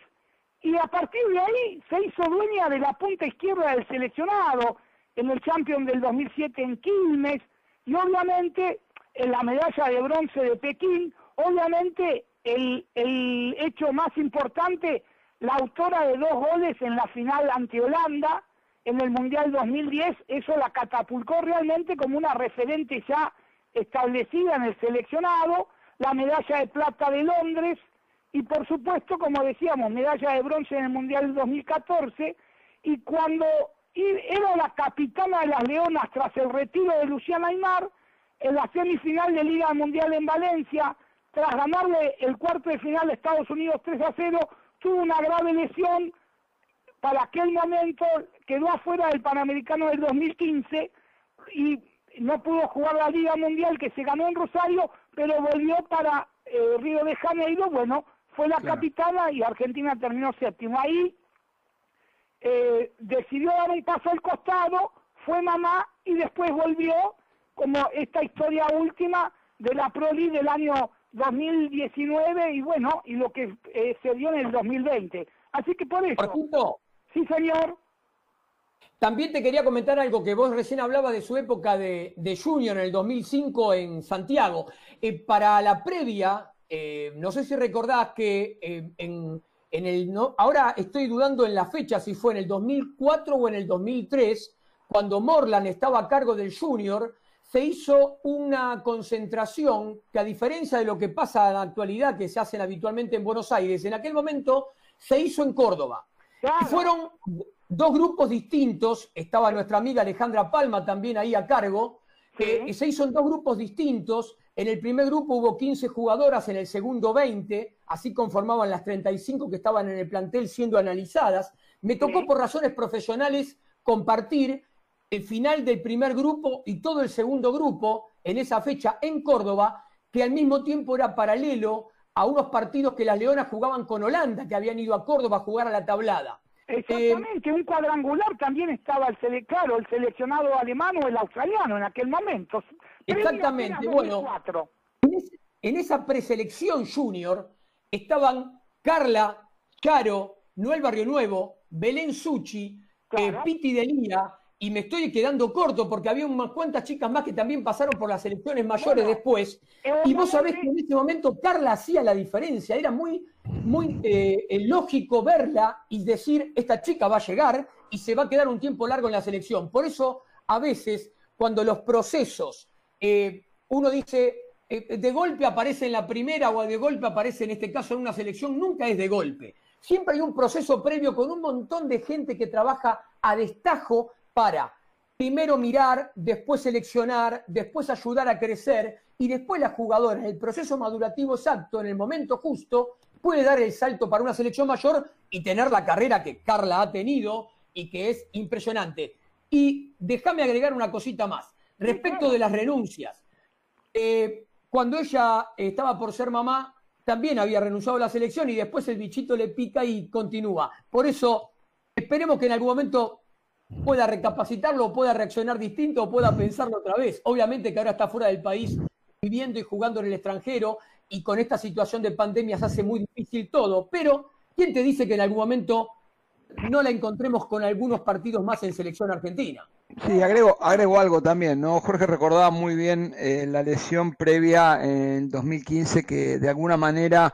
y a partir de ahí se hizo dueña de la punta izquierda del seleccionado en el Champion del 2007 en Quilmes, y obviamente en la medalla de bronce de Pekín, obviamente el, el hecho más importante la autora de dos goles en la final ante Holanda en el Mundial 2010, eso la catapultó realmente como una referente ya establecida en el seleccionado, la medalla de plata de Londres y por supuesto, como decíamos, medalla de bronce en el Mundial 2014 y cuando era la capitana de las Leonas tras el retiro de Luciana Aymar, en la semifinal de Liga Mundial en Valencia, tras ganarle el cuarto de final a Estados Unidos 3 a 0, tuvo una grave lesión. Para aquel momento quedó afuera del Panamericano del 2015 y no pudo jugar la Liga Mundial que se ganó en Rosario, pero volvió para eh, Río de Janeiro. Bueno, fue la capitana y Argentina terminó séptimo. Ahí eh, decidió dar un paso al costado, fue mamá y después volvió como esta historia última de la Proli del año 2019 y bueno, y lo que eh, se dio en el 2020. Así que por eso... Sí, señor. También te quería comentar algo que vos recién hablabas de su época de, junior en el 2005 en Santiago. Eh, para la previa, eh, no sé si recordás que en, en, el... No, ahora estoy dudando en la fecha si fue en el 2004 o en el 2003, cuando Morland estaba a cargo del junior, se hizo una concentración que a diferencia de lo que pasa en la actualidad, que se hacen habitualmente en Buenos Aires, en aquel momento se hizo en Córdoba. Y fueron dos grupos distintos, estaba nuestra amiga Alejandra Palma también ahí a cargo, que se hizo en dos grupos distintos. En el primer grupo hubo 15 jugadoras, en el segundo 20, así conformaban las 35 que estaban en el plantel siendo analizadas. Me tocó por razones profesionales compartir el final del primer grupo y todo el segundo grupo en esa fecha en Córdoba, que al mismo tiempo era paralelo a unos partidos que las Leonas jugaban con Holanda, que habían ido a Córdoba a jugar a la tablada. Exactamente, un cuadrangular también estaba el claro, el seleccionado alemán o el australiano en aquel momento. Exactamente, bueno. En, esa preselección junior estaban Carla, Charo, Noel Barrio Nuevo, Belén Suchi, eh, Piti Delía, y me estoy quedando corto porque había unas cuantas chicas más que también pasaron por las elecciones mayores después. Y vos sabés que en ese momento Carla hacía la diferencia. Era muy, muy eh, lógico verla y decir, esta chica va a llegar y se va a quedar un tiempo largo en la selección. Por eso, a veces, cuando los procesos, eh, uno dice, eh, de golpe aparece en la primera o de golpe aparece en este caso en una selección, nunca es de golpe. Siempre hay un proceso previo con un montón de gente que trabaja a destajo para primero mirar, después seleccionar, después ayudar a crecer y después la jugadora, en el proceso madurativo exacto, en el momento justo, puede dar el salto para una selección mayor y tener la carrera que Carla ha tenido y que es impresionante. Y déjame agregar una cosita más. Respecto de las renuncias. Eh, cuando ella estaba por ser mamá, también había renunciado a la selección y después el bichito le pica y continúa. Por eso, esperemos que en algún momento pueda recapacitarlo, pueda reaccionar distinto o pueda pensarlo otra vez. Obviamente que ahora está fuera del país viviendo y jugando en el extranjero y con esta situación de pandemia se hace muy difícil todo, pero ¿quién te dice que en algún momento no la encontremos con algunos partidos más en selección argentina? Sí, agrego, algo también, ¿no? Jorge recordaba muy bien eh, la lesión previa en 2015 que de alguna manera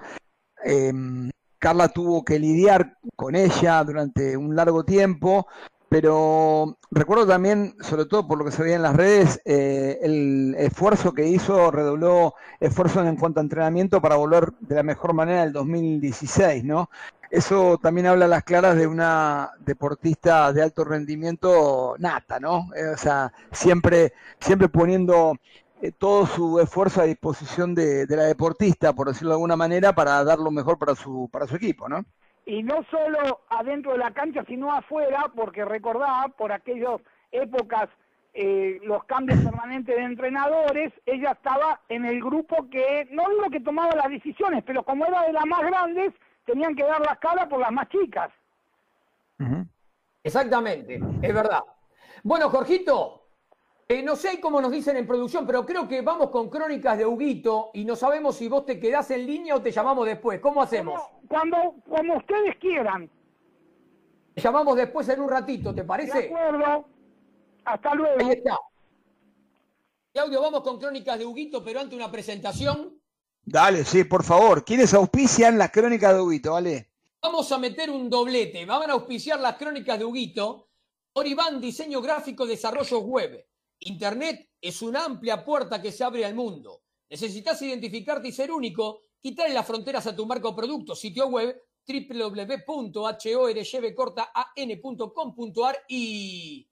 em, Carla tuvo que lidiar con ella durante un largo tiempo pero recuerdo también, sobre todo por lo que se veía en las redes, eh, el esfuerzo que hizo, redobló esfuerzo en cuanto a entrenamiento para volver de la mejor manera el 2016, ¿no? Eso también habla a las claras de una deportista de alto rendimiento nata, ¿no? Eh, o sea, siempre, siempre poniendo eh, todo su esfuerzo a disposición de, de la deportista, por decirlo de alguna manera, para dar lo mejor para su, para su equipo, ¿no? Y no solo adentro de la cancha, sino afuera, porque recordaba por aquellas épocas eh, los cambios permanentes de entrenadores, ella estaba en el grupo que, no digo que tomaba las decisiones, pero como era de las más grandes, tenían que dar la cara por las más chicas. Exactamente, es verdad. Bueno, Jorgito, eh, no sé cómo nos dicen en producción, pero creo que vamos con crónicas de Huguito y no sabemos si vos te quedás en línea o te llamamos después. ¿Cómo hacemos? Cuando, como ustedes quieran. Te llamamos después en un ratito, ¿te parece? De acuerdo. Hasta luego. Ahí está. Claudio, vamos con crónicas de Huguito, pero ante una presentación. Dale, sí, por favor. ¿Quiénes auspician las crónicas de Huguito? Vale. Vamos a meter un doblete. Van a auspiciar las crónicas de Huguito. Oribán, diseño gráfico, desarrollo web. Internet es una amplia puerta que se abre al mundo. Necesitas identificarte y ser único, quitarle las fronteras a tu marco producto, sitio web www.horbcortaan.com.ar y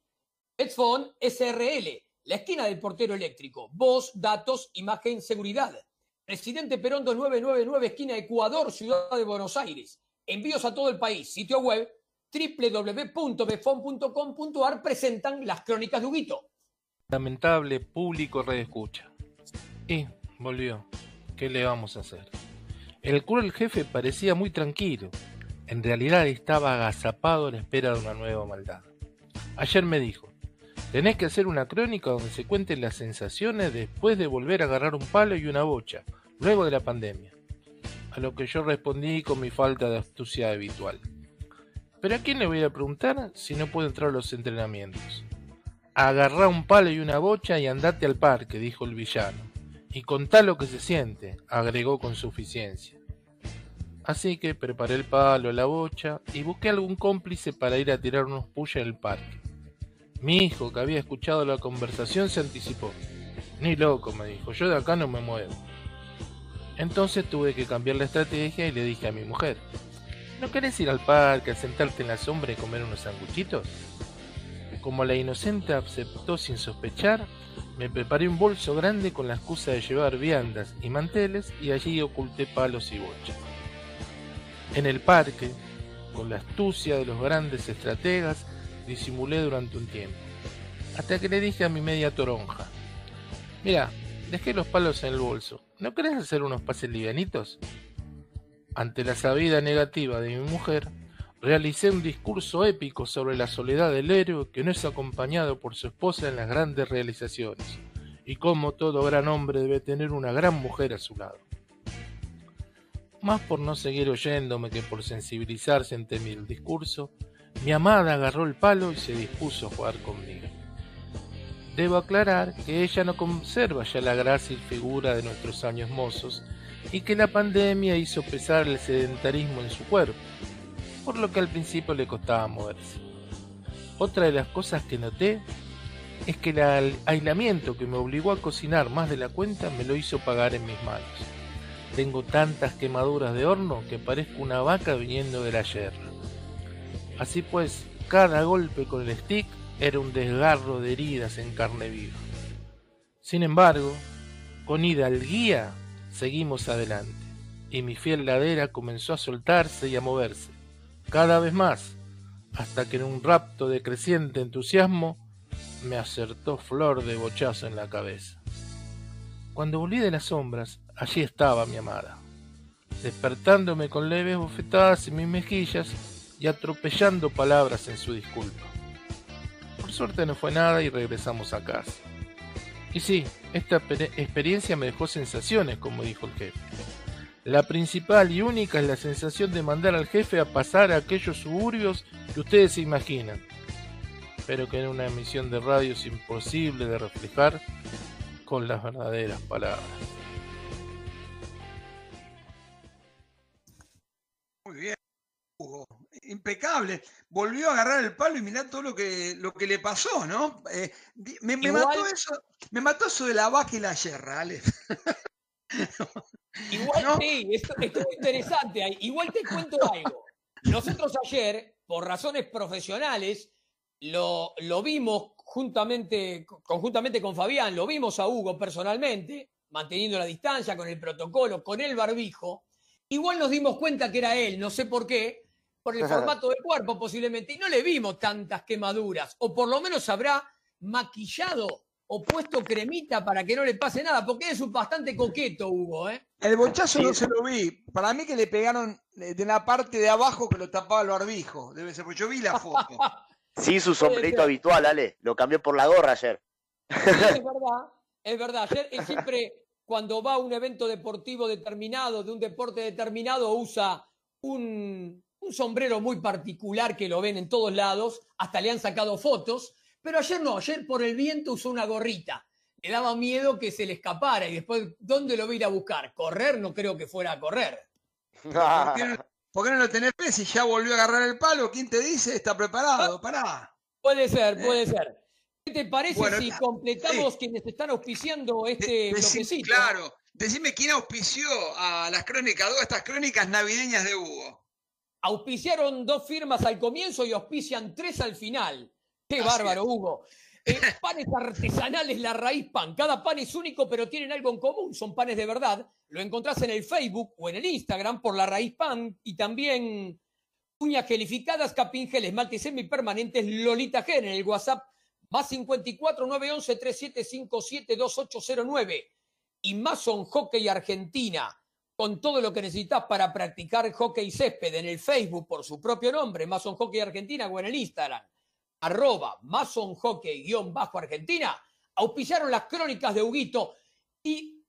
Headphone SRL, la esquina del portero eléctrico, voz, datos, imagen, seguridad. Presidente Perón 2999, esquina Ecuador, Ciudad de Buenos Aires. Envíos a todo el país. Sitio web www.befon.com.ar presentan las crónicas de Huguito. Lamentable público reescucha. Y volvió. ¿Qué le vamos a hacer? El cruel jefe parecía muy tranquilo. En realidad estaba agazapado a la espera de una nueva maldad. Ayer me dijo, tenés que hacer una crónica donde se cuenten las sensaciones después de volver a agarrar un palo y una bocha, luego de la pandemia. A lo que yo respondí con mi falta de astucia habitual. Pero ¿a quién le voy a preguntar si no puedo entrar a los entrenamientos? Agarrá un palo y una bocha y andate al parque, dijo el villano. Y contá lo que se siente, agregó con suficiencia. Así que preparé el palo, la bocha y busqué algún cómplice para ir a tirar unos puyas en el parque. Mi hijo, que había escuchado la conversación, se anticipó. Ni loco, me dijo, yo de acá no me muevo. Entonces tuve que cambiar la estrategia y le dije a mi mujer, ¿no querés ir al parque a sentarte en la sombra y comer unos sanguchitos? Como la inocente aceptó sin sospechar, me preparé un bolso grande con la excusa de llevar viandas y manteles y allí oculté palos y bochas. En el parque, con la astucia de los grandes estrategas, disimulé durante un tiempo, hasta que le dije a mi media toronja, mira, dejé los palos en el bolso, ¿no querés hacer unos pases livianitos? Ante la sabida negativa de mi mujer, realicé un discurso épico sobre la soledad del héroe que no es acompañado por su esposa en las grandes realizaciones, y cómo todo gran hombre debe tener una gran mujer a su lado. Más por no seguir oyéndome que por sensibilizarse ante mi discurso, mi amada agarró el palo y se dispuso a jugar conmigo. Debo aclarar que ella no conserva ya la gracia y figura de nuestros años mozos y que la pandemia hizo pesar el sedentarismo en su cuerpo, por lo que al principio le costaba moverse. Otra de las cosas que noté es que el aislamiento que me obligó a cocinar más de la cuenta me lo hizo pagar en mis manos. Tengo tantas quemaduras de horno que parezco una vaca viniendo de la yerra. Así pues, cada golpe con el stick era un desgarro de heridas en carne viva. Sin embargo, con ida al guía, seguimos adelante, y mi fiel ladera comenzó a soltarse y a moverse cada vez más, hasta que en un rapto de creciente entusiasmo me acertó flor de bochazo en la cabeza. Cuando volví de las sombras, allí estaba mi amada, despertándome con leves bofetadas en mis mejillas y atropellando palabras en su disculpa. Por suerte no fue nada y regresamos a casa. Y sí, esta experiencia me dejó sensaciones, como dijo el jefe. La principal y única es la sensación de mandar al jefe a pasar a aquellos suburbios que ustedes se imaginan, pero que en una emisión de radio es imposible de reflejar con las verdaderas palabras. Muy bien, Hugo. Impecable. Volvió a agarrar el palo y mirá todo lo que, lo que le pasó, ¿no? Eh, me, mató eso, me mató eso de la vaca y la yerra, Ale. [laughs] Igual sí, esto, es interesante. Igual te cuento algo. Nosotros ayer, por razones profesionales, lo, lo vimos juntamente, conjuntamente con Fabián, lo vimos a Hugo personalmente, manteniendo la distancia, con el protocolo, con el barbijo. Igual nos dimos cuenta que era él, no sé por qué, por el formato del cuerpo posiblemente, y no le vimos tantas quemaduras, o por lo menos habrá maquillado o puesto cremita para que no le pase nada, porque es un bastante coqueto, Hugo, ¿eh? El bochazo no se lo vi. Para mí que le pegaron de la parte de abajo que lo tapaba el barbijo. Debe ser, porque yo vi la foto. [laughs] sí, su sombrerito habitual, Ale. Lo cambió por la gorra ayer. Sí, es [laughs] verdad. Es verdad. Ayer él siempre, cuando va a un evento deportivo determinado, de un deporte determinado, usa un, un sombrero muy particular que lo ven en todos lados. Hasta le han sacado fotos. Pero ayer no, ayer por el viento usó una gorrita le daba miedo que se le escapara y después, ¿dónde lo voy a ir a buscar? Correr no creo que fuera a correr. ¿Por qué no, lo tenés fe si ya volvió a agarrar el palo? ¿Quién te dice? Está preparado, pará. Puede ser, puede ser. ¿Qué te parece si completamos quienes están auspiciando este bloquecito? Claro, decime quién auspició a las crónicas, a estas crónicas navideñas de Hugo. Auspiciaron dos firmas al comienzo y auspician tres al final. Qué bárbaro, Hugo. Eh, [laughs] panes artesanales La Raíz Pan. Cada pan es único, pero tienen algo en común. Son panes de verdad. Lo encontrás en el Facebook o en el Instagram por La Raíz Pan y también uñas gelificadas, capingeles, esmalte semipermanentes, Lolita Gen en el WhatsApp más 54 911 3757 2809 y Mason Hockey Argentina con todo lo que necesitas para practicar hockey césped en el Facebook por su propio nombre, Mason Hockey Argentina o en el Instagram, arroba Mason Hockey-Argentina, auspiciaron las crónicas de Huguito. Y,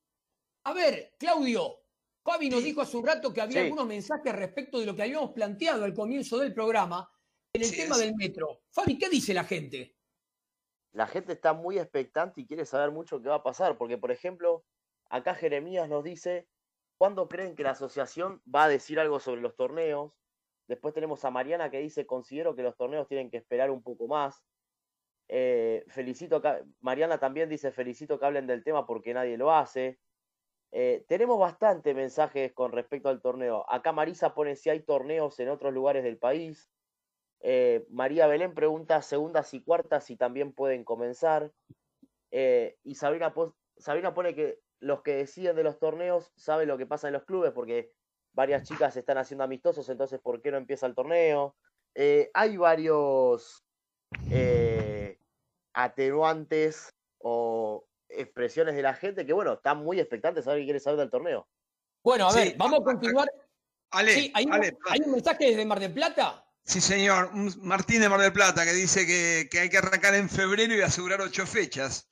a ver, Claudio, Fabi nos dijo hace un rato que había algunos mensajes respecto de lo que habíamos planteado al comienzo del programa en el tema del metro. Fabi, ¿qué dice la gente? La gente está muy expectante y quiere saber mucho qué va a pasar, porque, por ejemplo, acá Jeremías nos dice ¿Cuándo creen que la asociación va a decir algo sobre los torneos? Después tenemos a Mariana que dice, considero que los torneos tienen que esperar un poco más. Eh, felicito, Mariana también dice, felicito que hablen del tema porque nadie lo hace. Eh, tenemos bastante mensajes con respecto al torneo. Acá Marisa pone si hay torneos en otros lugares del país. Eh, María Belén pregunta segundas y cuartas si también pueden comenzar. y Sabrina, Sabrina pone que los que deciden de los torneos saben lo que pasa en los clubes, porque varias chicas están haciendo amistosos, entonces ¿por qué no empieza el torneo? Eh, hay varios eh, atenuantes o expresiones de la gente que, bueno, están muy expectantes a ver qué quiere saber del torneo. Bueno, a ver, vamos a continuar. Ale, ¿hay, un, mensaje desde Mar del Plata? Sí, señor. Martín de Mar del Plata que dice que, que hay que arrancar en febrero y asegurar ocho fechas.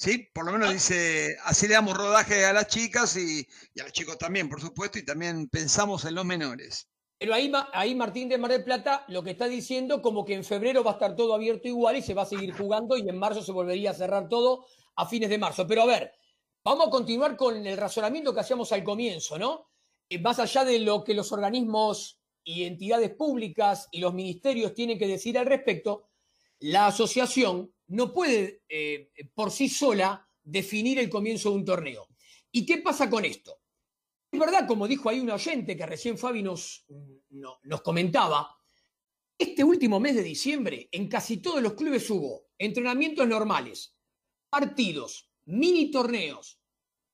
¿Sí? Por lo menos ah. dice, así le damos rodaje a las chicas y, a los chicos también, por supuesto, y también pensamos en los menores. Pero ahí, ahí Martín de Mar del Plata lo que está diciendo como que en febrero va a estar todo abierto igual y se va a seguir jugando y en marzo se volvería a cerrar todo a fines de marzo. Pero a ver, vamos a continuar con el razonamiento que hacíamos al comienzo, ¿no? Eh, más allá de lo que los organismos y entidades públicas y los ministerios tienen que decir al respecto, la asociación no puede eh, por sí sola definir el comienzo de un torneo. ¿Y qué pasa con esto? Es verdad, como dijo ahí un oyente que recién Fabi nos, nos comentaba, este último mes de diciembre en casi todos los clubes hubo entrenamientos normales, partidos, mini torneos.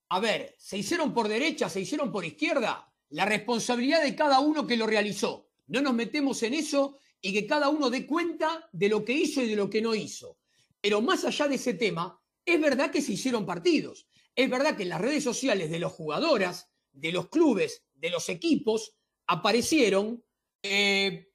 A ver, se hicieron por derecha, se hicieron por izquierda, la responsabilidad de cada uno que lo realizó. No nos metemos en eso y que cada uno dé cuenta de lo que hizo y de lo que no hizo. Pero más allá de ese tema, es verdad que se hicieron partidos. Es verdad que en las redes sociales de los jugadoras, de los clubes, de los equipos, aparecieron eh,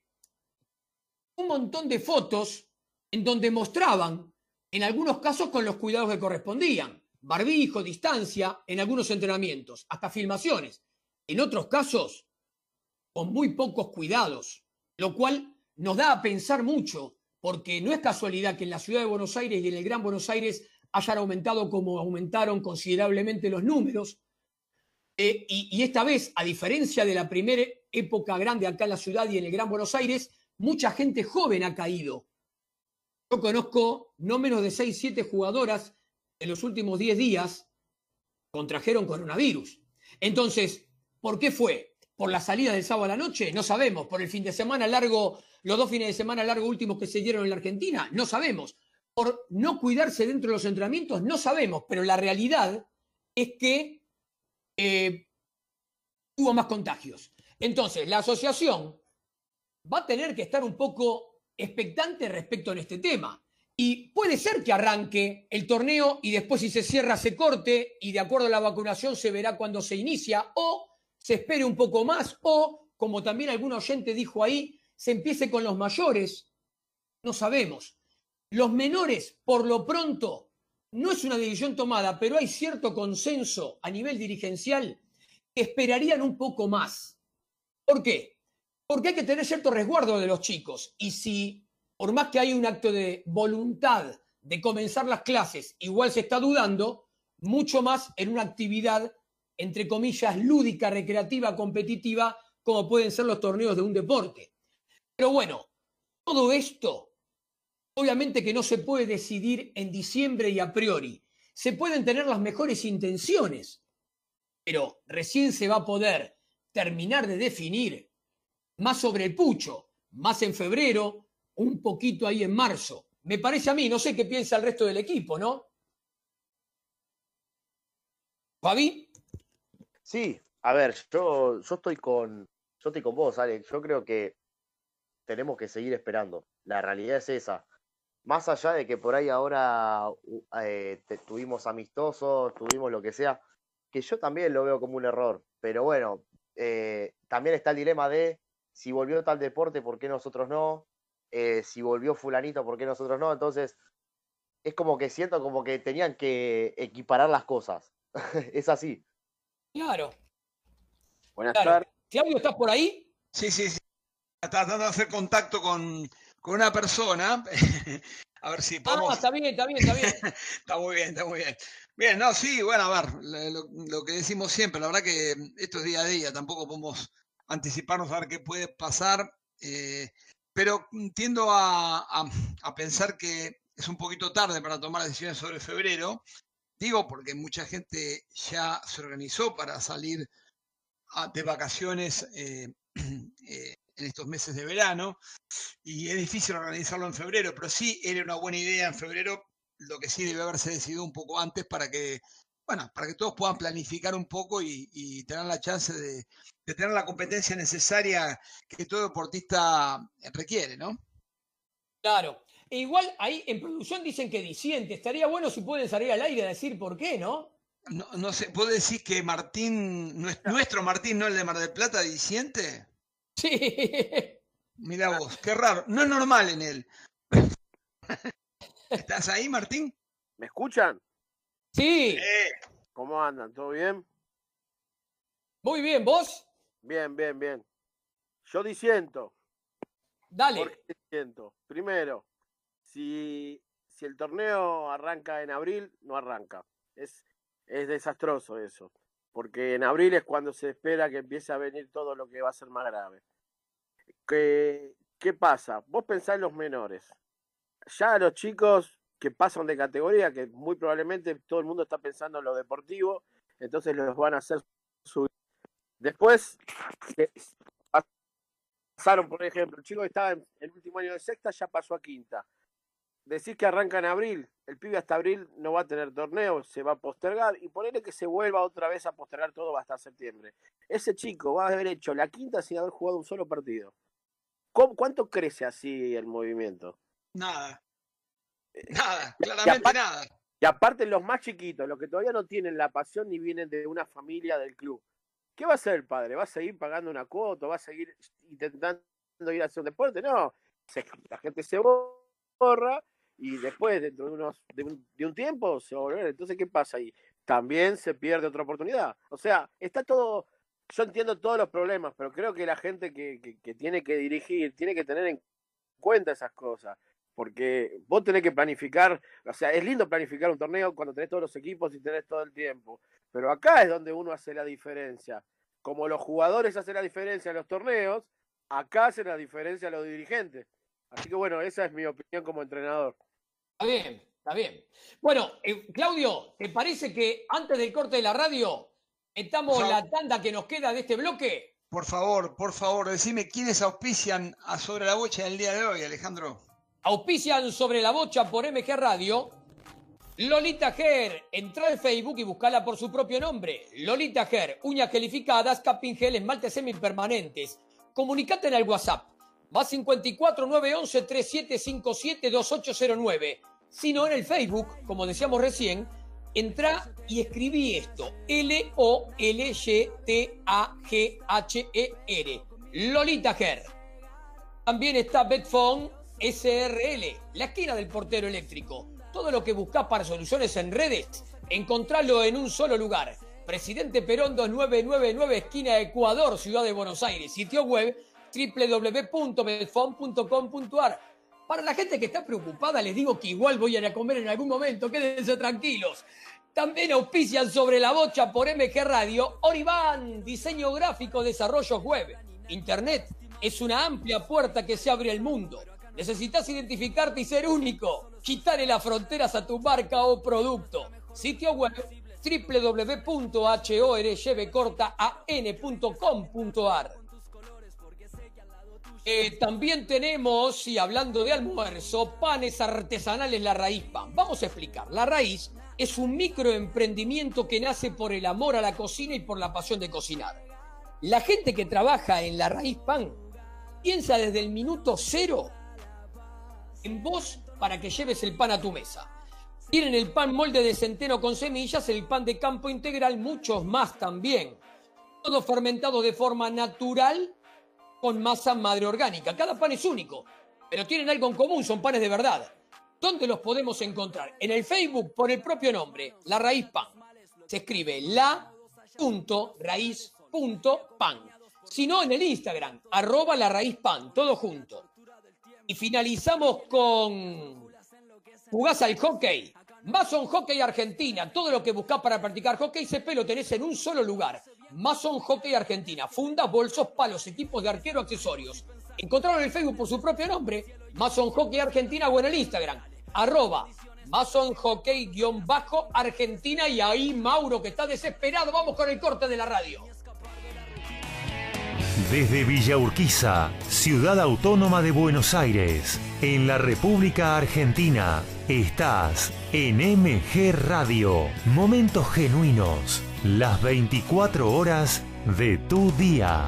un montón de fotos en donde mostraban, en algunos casos con los cuidados que correspondían, barbijo, distancia, en algunos entrenamientos, hasta filmaciones. En otros casos, con muy pocos cuidados, lo cual nos da a pensar mucho porque no es casualidad que en la ciudad de Buenos Aires y en el Gran Buenos Aires hayan aumentado como aumentaron considerablemente los números. Eh, y, esta vez, a diferencia de la primera época grande acá en la ciudad y en el Gran Buenos Aires, mucha gente joven ha caído. Yo conozco no menos de 6, 7 jugadoras en los últimos 10 días contrajeron coronavirus. Entonces, ¿por qué fue? ¿Por la salida del sábado a la noche? No sabemos. ¿Por el fin de semana largo los dos fines de semana largo últimos que se dieron en la Argentina? No sabemos. Por no cuidarse dentro de los entrenamientos, no sabemos, pero la realidad es que eh, hubo más contagios. Entonces, la asociación va a tener que estar un poco expectante respecto a este tema. Y puede ser que arranque el torneo y después si se cierra se corte y de acuerdo a la vacunación se verá cuando se inicia o se espere un poco más o, como también algún oyente dijo ahí, se empiece con los mayores, no sabemos. Los menores, por lo pronto, no es una decisión tomada, pero hay cierto consenso a nivel dirigencial que esperarían un poco más. ¿Por qué? Porque hay que tener cierto resguardo de los chicos. Y si, por más que hay un acto de voluntad de comenzar las clases, igual se está dudando, mucho más en una actividad, entre comillas, lúdica, recreativa, competitiva, como pueden ser los torneos de un deporte. Pero bueno, todo esto, obviamente que no se puede decidir en diciembre y a priori. Se pueden tener las mejores intenciones, pero recién se va a poder terminar de definir más sobre el pucho, más en febrero, un poquito ahí en marzo. Me parece a mí, no sé qué piensa el resto del equipo, ¿no? Fabi. Sí, a ver, yo, yo estoy con, yo estoy con vos, Alex. Yo creo que tenemos que seguir esperando. La realidad es esa. Más allá de que por ahí ahora eh, tuvimos amistosos, tuvimos lo que sea, que yo también lo veo como un error. Pero bueno, eh, también está el dilema de si volvió tal deporte, ¿por qué nosotros no? Eh, si volvió fulanito, ¿por qué nosotros no? Entonces, es como que siento como que tenían que equiparar las cosas. [laughs] es así. Claro. Buenas tardes. Claudio, ¿estás por ahí? Sí, sí, sí. Está tratando de hacer contacto con, una persona. [laughs] a ver si podemos. Ah, está bien, está bien, está bien. [laughs] está muy bien, está muy bien. Bien, no, sí, bueno, a ver, lo, que decimos siempre, la verdad que esto es día a día, tampoco podemos anticiparnos a ver qué puede pasar, eh, pero tiendo a, a, pensar que es un poquito tarde para tomar decisiones sobre febrero, porque mucha gente ya se organizó para salir de vacaciones eh, [clears throat] eh, en estos meses de verano y es difícil organizarlo en febrero, pero sí era una buena idea en febrero, lo que sí debe haberse decidido un poco antes para que, bueno, para que todos puedan planificar un poco y tener la chance de, tener la competencia necesaria que todo deportista requiere, ¿no? Claro. E igual ahí en producción dicen que disiente. Estaría bueno si pueden salir al aire a decir por qué, ¿no? No, no sé, ¿puedo decir que Martín, nuestro Martín, no el de Mar del Plata, disiente? Sí. [laughs] Mira vos, qué raro. No es normal en él. [laughs] ¿Estás ahí, Martín? ¿Me escuchan? Sí. ¿Cómo andan? ¿Todo bien? Muy bien, ¿vos? Bien, bien, bien. Yo disiento. Dale. ¿Por qué disiento? Primero, si, el torneo arranca en abril, no arranca. Es, es desastroso eso. Porque en abril es cuando se espera que empiece a venir todo lo que va a ser más grave. ¿Qué, qué pasa? Vos pensás en los menores. Ya los chicos que pasan de categoría, que muy probablemente todo el mundo está pensando en lo deportivo, entonces los van a hacer subir. Después, pasaron, por ejemplo, el chico que estaba en el último año de sexta ya pasó a quinta decís que arranca en abril, el pibe hasta abril no va a tener torneo, se va a postergar y ponerle que se vuelva otra vez a postergar todo hasta septiembre. Ese chico va a haber hecho la quinta sin haber jugado un solo partido. ¿Cuánto crece así el movimiento? Nada. Eh, nada, claramente nada. Y aparte los más chiquitos, los que todavía no tienen la pasión ni vienen de una familia del club. ¿Qué va a hacer el padre? ¿Va a seguir pagando una cuota? ¿Va a seguir intentando ir a hacer un deporte? No. La gente se borra y después, dentro de, unos, de, un, tiempo, se va a volver. Entonces, ¿qué pasa ahí? También se pierde otra oportunidad. O sea, está todo, yo entiendo todos los problemas, pero creo que la gente que, que, tiene que dirigir tiene que tener en cuenta esas cosas. Porque vos tenés que planificar, o sea, es lindo planificar un torneo cuando tenés todos los equipos y tenés todo el tiempo. Pero acá es donde uno hace la diferencia. Como los jugadores hacen la diferencia en los torneos, acá hacen la diferencia los dirigentes. Así que bueno, esa es mi opinión como entrenador. Está bien, está bien. Bueno, eh, Claudio, ¿te parece que antes del corte de la radio estamos la tanda que nos queda de este bloque? Por favor, por favor, decime quiénes auspician a Sobre la Bocha el día de hoy, Alejandro. Auspician Sobre la Bocha por MG Radio. Lolita Ger, entra al Facebook y buscala por su propio nombre. Lolita Ger, uñas gelificadas, capping gel, esmaltes semipermanentes. Comunicate en el WhatsApp. Más 54 911 3757 2809 sino en el Facebook, como decíamos recién, entra y escribí esto, L-O-L-G-T-A-G-H-E-R, Lolita Ger. También está Betphone SRL, la esquina del portero eléctrico. Todo lo que buscas para soluciones en redes, encontralo en un solo lugar. Presidente Perón 2999, esquina Ecuador, Ciudad de Buenos Aires. Sitio web www.betfon.com.ar para la gente que está preocupada, les digo que igual voy a ir a comer en algún momento, quédense tranquilos. También auspician sobre la bocha por MG Radio, Oribán, diseño gráfico, desarrollo web. Internet es una amplia puerta que se abre al mundo. Necesitas identificarte y ser único. Quitarle las fronteras a tu marca o producto. Sitio web www.horshbcortaan.com.ar Eh, también tenemos, y hablando de almuerzo, panes artesanales La Raíz Pan. Vamos a explicar. La Raíz es un microemprendimiento que nace por el amor a la cocina y por la pasión de cocinar. La gente que trabaja en La Raíz Pan piensa desde el minuto cero en vos para que lleves el pan a tu mesa. Tienen el pan molde de centeno con semillas, el pan de campo integral, muchos más también. Todos fermentados de forma natural con masa madre orgánica. Cada pan es único, pero tienen algo en común, son panes de verdad. ¿Dónde los podemos encontrar? En el Facebook por el propio nombre, La Raíz Pan. Se escribe la.raíz.pan. Si no, en el Instagram, arroba la raíz pan, todo junto. Y finalizamos con jugás al hockey. Mason Hockey Argentina. Todo lo que buscás para practicar hockey CP lo tenés en un solo lugar. Mason Hockey Argentina. Fundas, bolsos, palos, equipos de arquero, accesorios. Encontraron en el Facebook por su propio nombre. Mason Hockey Argentina o en el Instagram. Arroba Mason Hockey-Argentina. Y ahí Mauro que está desesperado. Vamos con el corte de la radio. Desde Villa Urquiza, ciudad autónoma de Buenos Aires, en la República Argentina, estás en MG Radio. Momentos genuinos, las 24 horas de tu día.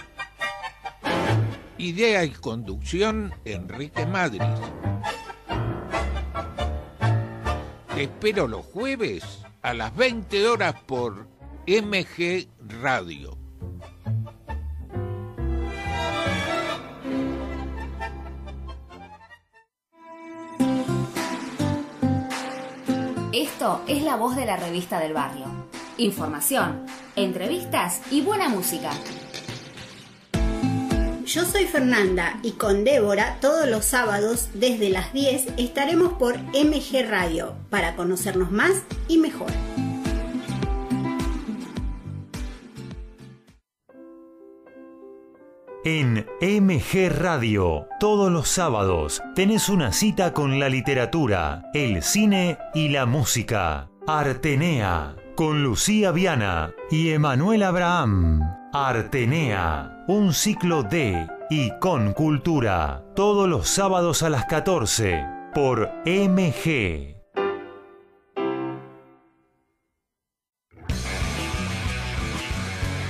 Idea y conducción, Enrique Madrid. Te espero los jueves a las 20 horas por MG Radio. Esto es la voz de la revista del barrio. Información, entrevistas y buena música. Yo soy Fernanda y con Débora todos los sábados desde las 10 estaremos por MG Radio para conocernos más y mejor. En MG Radio, todos los sábados, tenés una cita con la literatura, el cine y la música. Artenea, con Lucía Viana y Emanuel Abraham. Artenea, un ciclo de y con cultura, todos los sábados a las 14 por MG.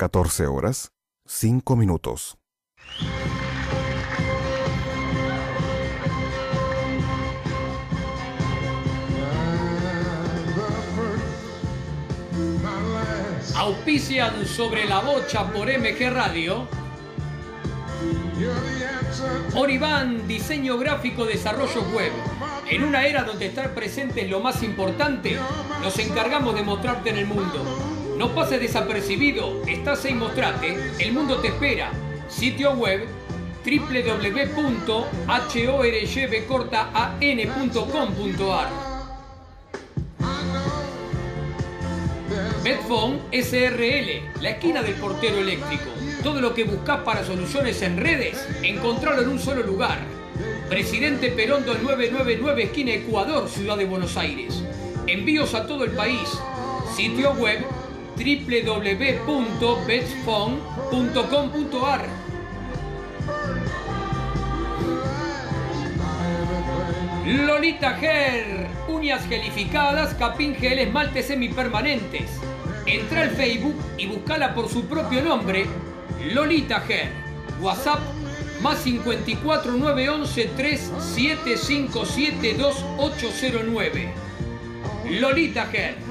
Catorce horas, cinco minutos. Auspician sobre la bocha por MG Radio. Oriban, diseño gráfico, desarrollo web. En una era donde estar presente es lo más importante, nos encargamos de mostrarte en el mundo. No pases desapercibido, estás ahí mostrate, el mundo te espera. Sitio web www.horyvcortaan.com.ar Betfone SRL, la esquina del portero eléctrico. Todo lo que buscas para soluciones en redes, encontralo en un solo lugar. Presidente Perón 2999, esquina Ecuador, Ciudad de Buenos Aires. Envíos a todo el país. Sitio web www.betfone.com.ar Lolita Hair, uñas gelificadas, capín gel, esmaltes semipermanentes. Entra al Facebook y buscala por su propio nombre, Lolita Hair. WhatsApp más 54 911 3757 2809. Lolita Hair.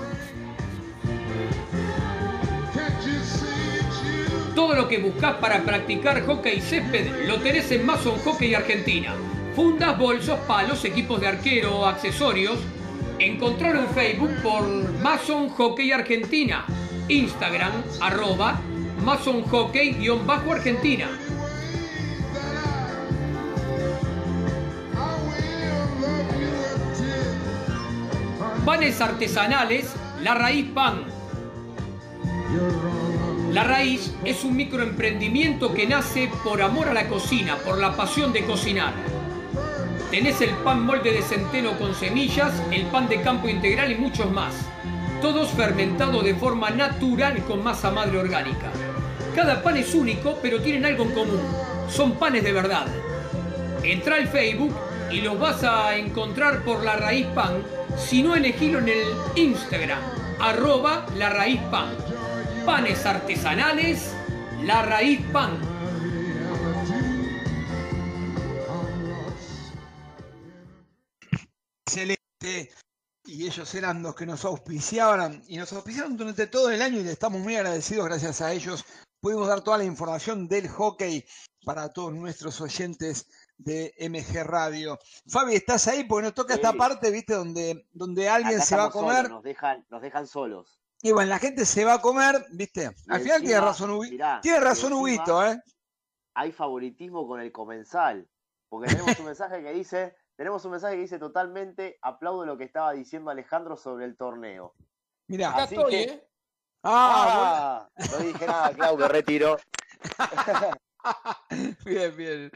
Todo lo que buscas para practicar hockey césped lo tenés en Mason Hockey Argentina. Fundas, bolsos, palos, equipos de arquero, accesorios. Encontralo en Facebook por Mason Hockey Argentina. Instagram, arroba Mason Hockey-Argentina. Panes artesanales, La Raíz Pan. La Raíz es un microemprendimiento que nace por amor a la cocina, por la pasión de cocinar. Tenés el pan molde de centeno con semillas, el pan de campo integral y muchos más. Todos fermentados de forma natural con masa madre orgánica. Cada pan es único, pero tienen algo en común. Son panes de verdad. Entra al Facebook y los vas a encontrar por La Raíz Pan, si no elegilo en el Instagram, arroba La Raíz Pan. Panes artesanales, La Raíz Pan. Excelente. Y ellos eran los que nos auspiciaban y nos auspiciaron durante todo el año y le estamos muy agradecidos. Gracias a ellos pudimos dar toda la información del hockey para todos nuestros oyentes de MG Radio. Fabi, ¿estás ahí? Porque nos toca esta parte, ¿viste? Donde, donde alguien Acá se va a comer. solos, nos, dejan, nos dejan solos. Y bueno, la gente se va a comer, ¿viste? Al Y final tiene razón, Hugo. mirá, tiene razón Huguito, ¿eh? Hay favoritismo con el comensal. Porque tenemos un [laughs] mensaje que dice, tenemos un mensaje que dice totalmente, aplaudo lo que estaba diciendo Alejandro sobre el torneo. Mirá. Acá estoy, que- ¿eh? Ah, Ah, no dije nada, Clau, me retiro. [laughs] [laughs] bien, bien.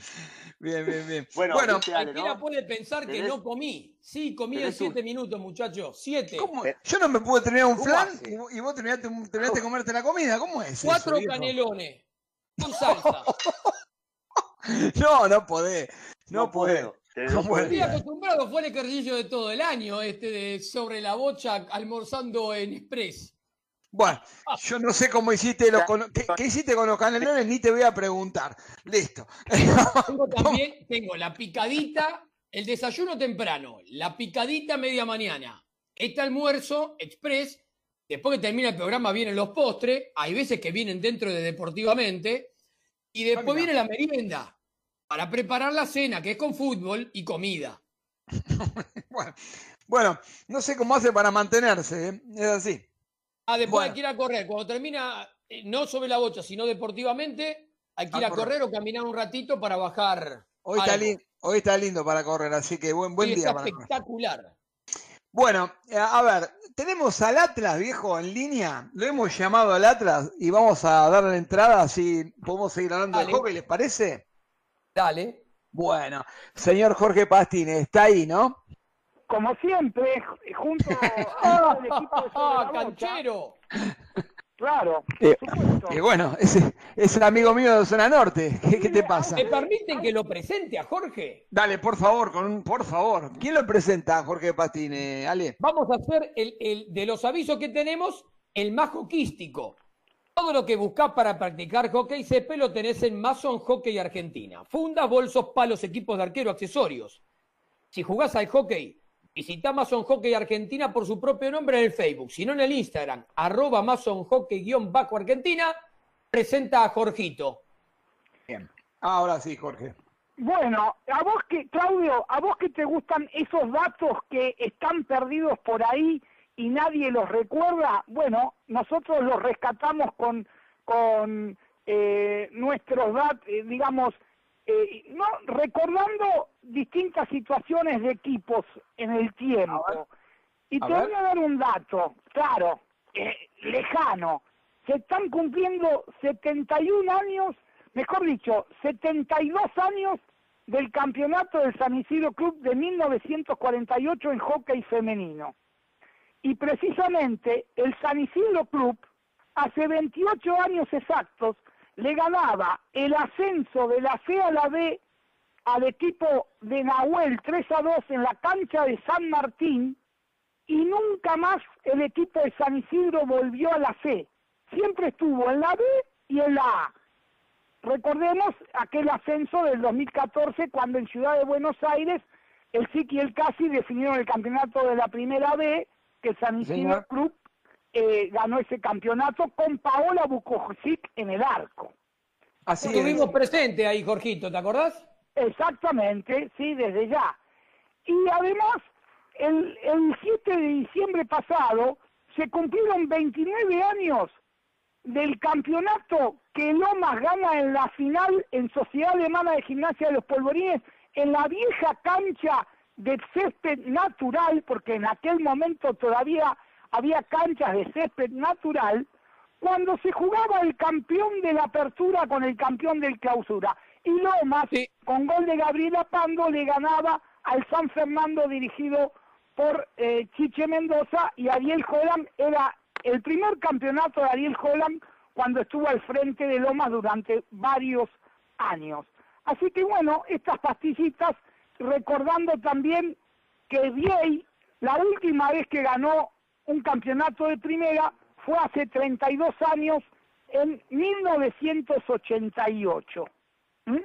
Bien, bien, bien. Bueno, Bueno, Cualquiera ¿no? puede pensar que no comí. Sí, comí en un- siete minutos, muchachos. Siete. ¿cómo? Yo no me pude terminar un ¿Cómo flan hace? y vos, y vos terminaste, terminaste de comerte la comida. ¿Cómo es? Cuatro eso, canelones. Con salsa. [laughs] No, no podés. No, No podés. puedo. Estoy acostumbrado, fue el ejercicio de todo el año, este de sobre la bocha almorzando en Express. Bueno, yo no sé cómo hiciste los con- qué, qué hiciste con los canelones, ni te voy a preguntar. Listo. Tengo también, tengo la picadita, el desayuno temprano, la picadita media mañana, este almuerzo express, después que termina el programa vienen los postres, hay veces que vienen dentro de deportivamente, y después viene la merienda, para preparar la cena, que es con fútbol y comida. [laughs] Bueno, bueno, no sé cómo hace para mantenerse, ¿eh? es así. Ah, después Bueno. hay que ir a correr, cuando termina, eh, no sobre la bocha, sino deportivamente, hay que ir A a correr. correr o caminar un ratito para bajar. Hoy está, hoy lindo para correr, así que buen, día está para correr. espectacular. Bueno, eh, a ver, tenemos al Atlas, viejo, en línea. Lo hemos llamado al Atlas y vamos a darle entrada, así podemos seguir hablando de Dale. hockey, ¿les parece? Dale. Bueno, señor Jorge Pastine, está ahí, ¿no? Como siempre, junto [laughs] al equipo de Sobre la Bocha, ¡Canchero! Claro, Eh, y bueno, ese es el amigo mío de Zona Norte. [laughs] ¿Qué, qué te pasa? ¿Me permiten que lo presente a Jorge? Dale, por favor, con un- por favor. ¿Quién lo presenta a Jorge Patine, Ale? Vamos a hacer el, el- de los avisos que tenemos, el más hoquístico. Todo lo que buscás para practicar hockey CP lo tenés en Mason Hockey Argentina. Fundas, bolsos, palos, equipos de arquero, accesorios. Si jugás al hockey, visita Mason Hockey Argentina por su propio nombre en el Facebook, si no en el Instagram, arroba Mason Hockey-Bajo Argentina, presenta a Jorgito. Bien. Ahora sí, Jorge. Bueno, a vos que, Claudio, a vos que te gustan esos datos que están perdidos por ahí y nadie los recuerda, bueno, nosotros los rescatamos con, con eh, nuestros datos, digamos, eh, no, recordando distintas situaciones de equipos en el tiempo. Y te voy a dar un dato, claro, eh, lejano. Se están cumpliendo 71 años, mejor dicho, 72 años del campeonato del San Isidro Club de 1948 en hockey femenino. Y precisamente el San Isidro Club, hace 28 años exactos, le ganaba el ascenso de la C a la B al equipo de Nahuel 3 a 2 en la cancha de San Martín y nunca más el equipo de San Isidro volvió a la C. Siempre estuvo en la B y en la A. Recordemos aquel ascenso del 2014 cuando en Ciudad de Buenos Aires el SIC y el CASI definieron el campeonato de la primera B, que San Isidro Señor. Club eh, ganó ese campeonato con Paola Bukosic en el arco. Así Estuvimos presentes ahí, Jorgito, ¿te acordás? Exactamente, sí, desde ya. Y además, el, el 7 de diciembre pasado se cumplieron 29 años del campeonato que Lomas gana en la final en Sociedad Alemana de Gimnasia de los Polvorines en la vieja cancha de césped natural, porque en aquel momento todavía había canchas de césped natural, cuando se jugaba el campeón de la apertura con el campeón del clausura. Y Lomas, con gol de Gabriela Pando, le ganaba al San Fernando dirigido por eh, Chiche Mendoza y Ariel Holland era el primer campeonato de Ariel Holland cuando estuvo al frente de Lomas durante varios años. Así que bueno, estas pastillitas, recordando también que Viey, la última vez que ganó un campeonato de primera fue hace 32 años, en 1988. ¿Mm?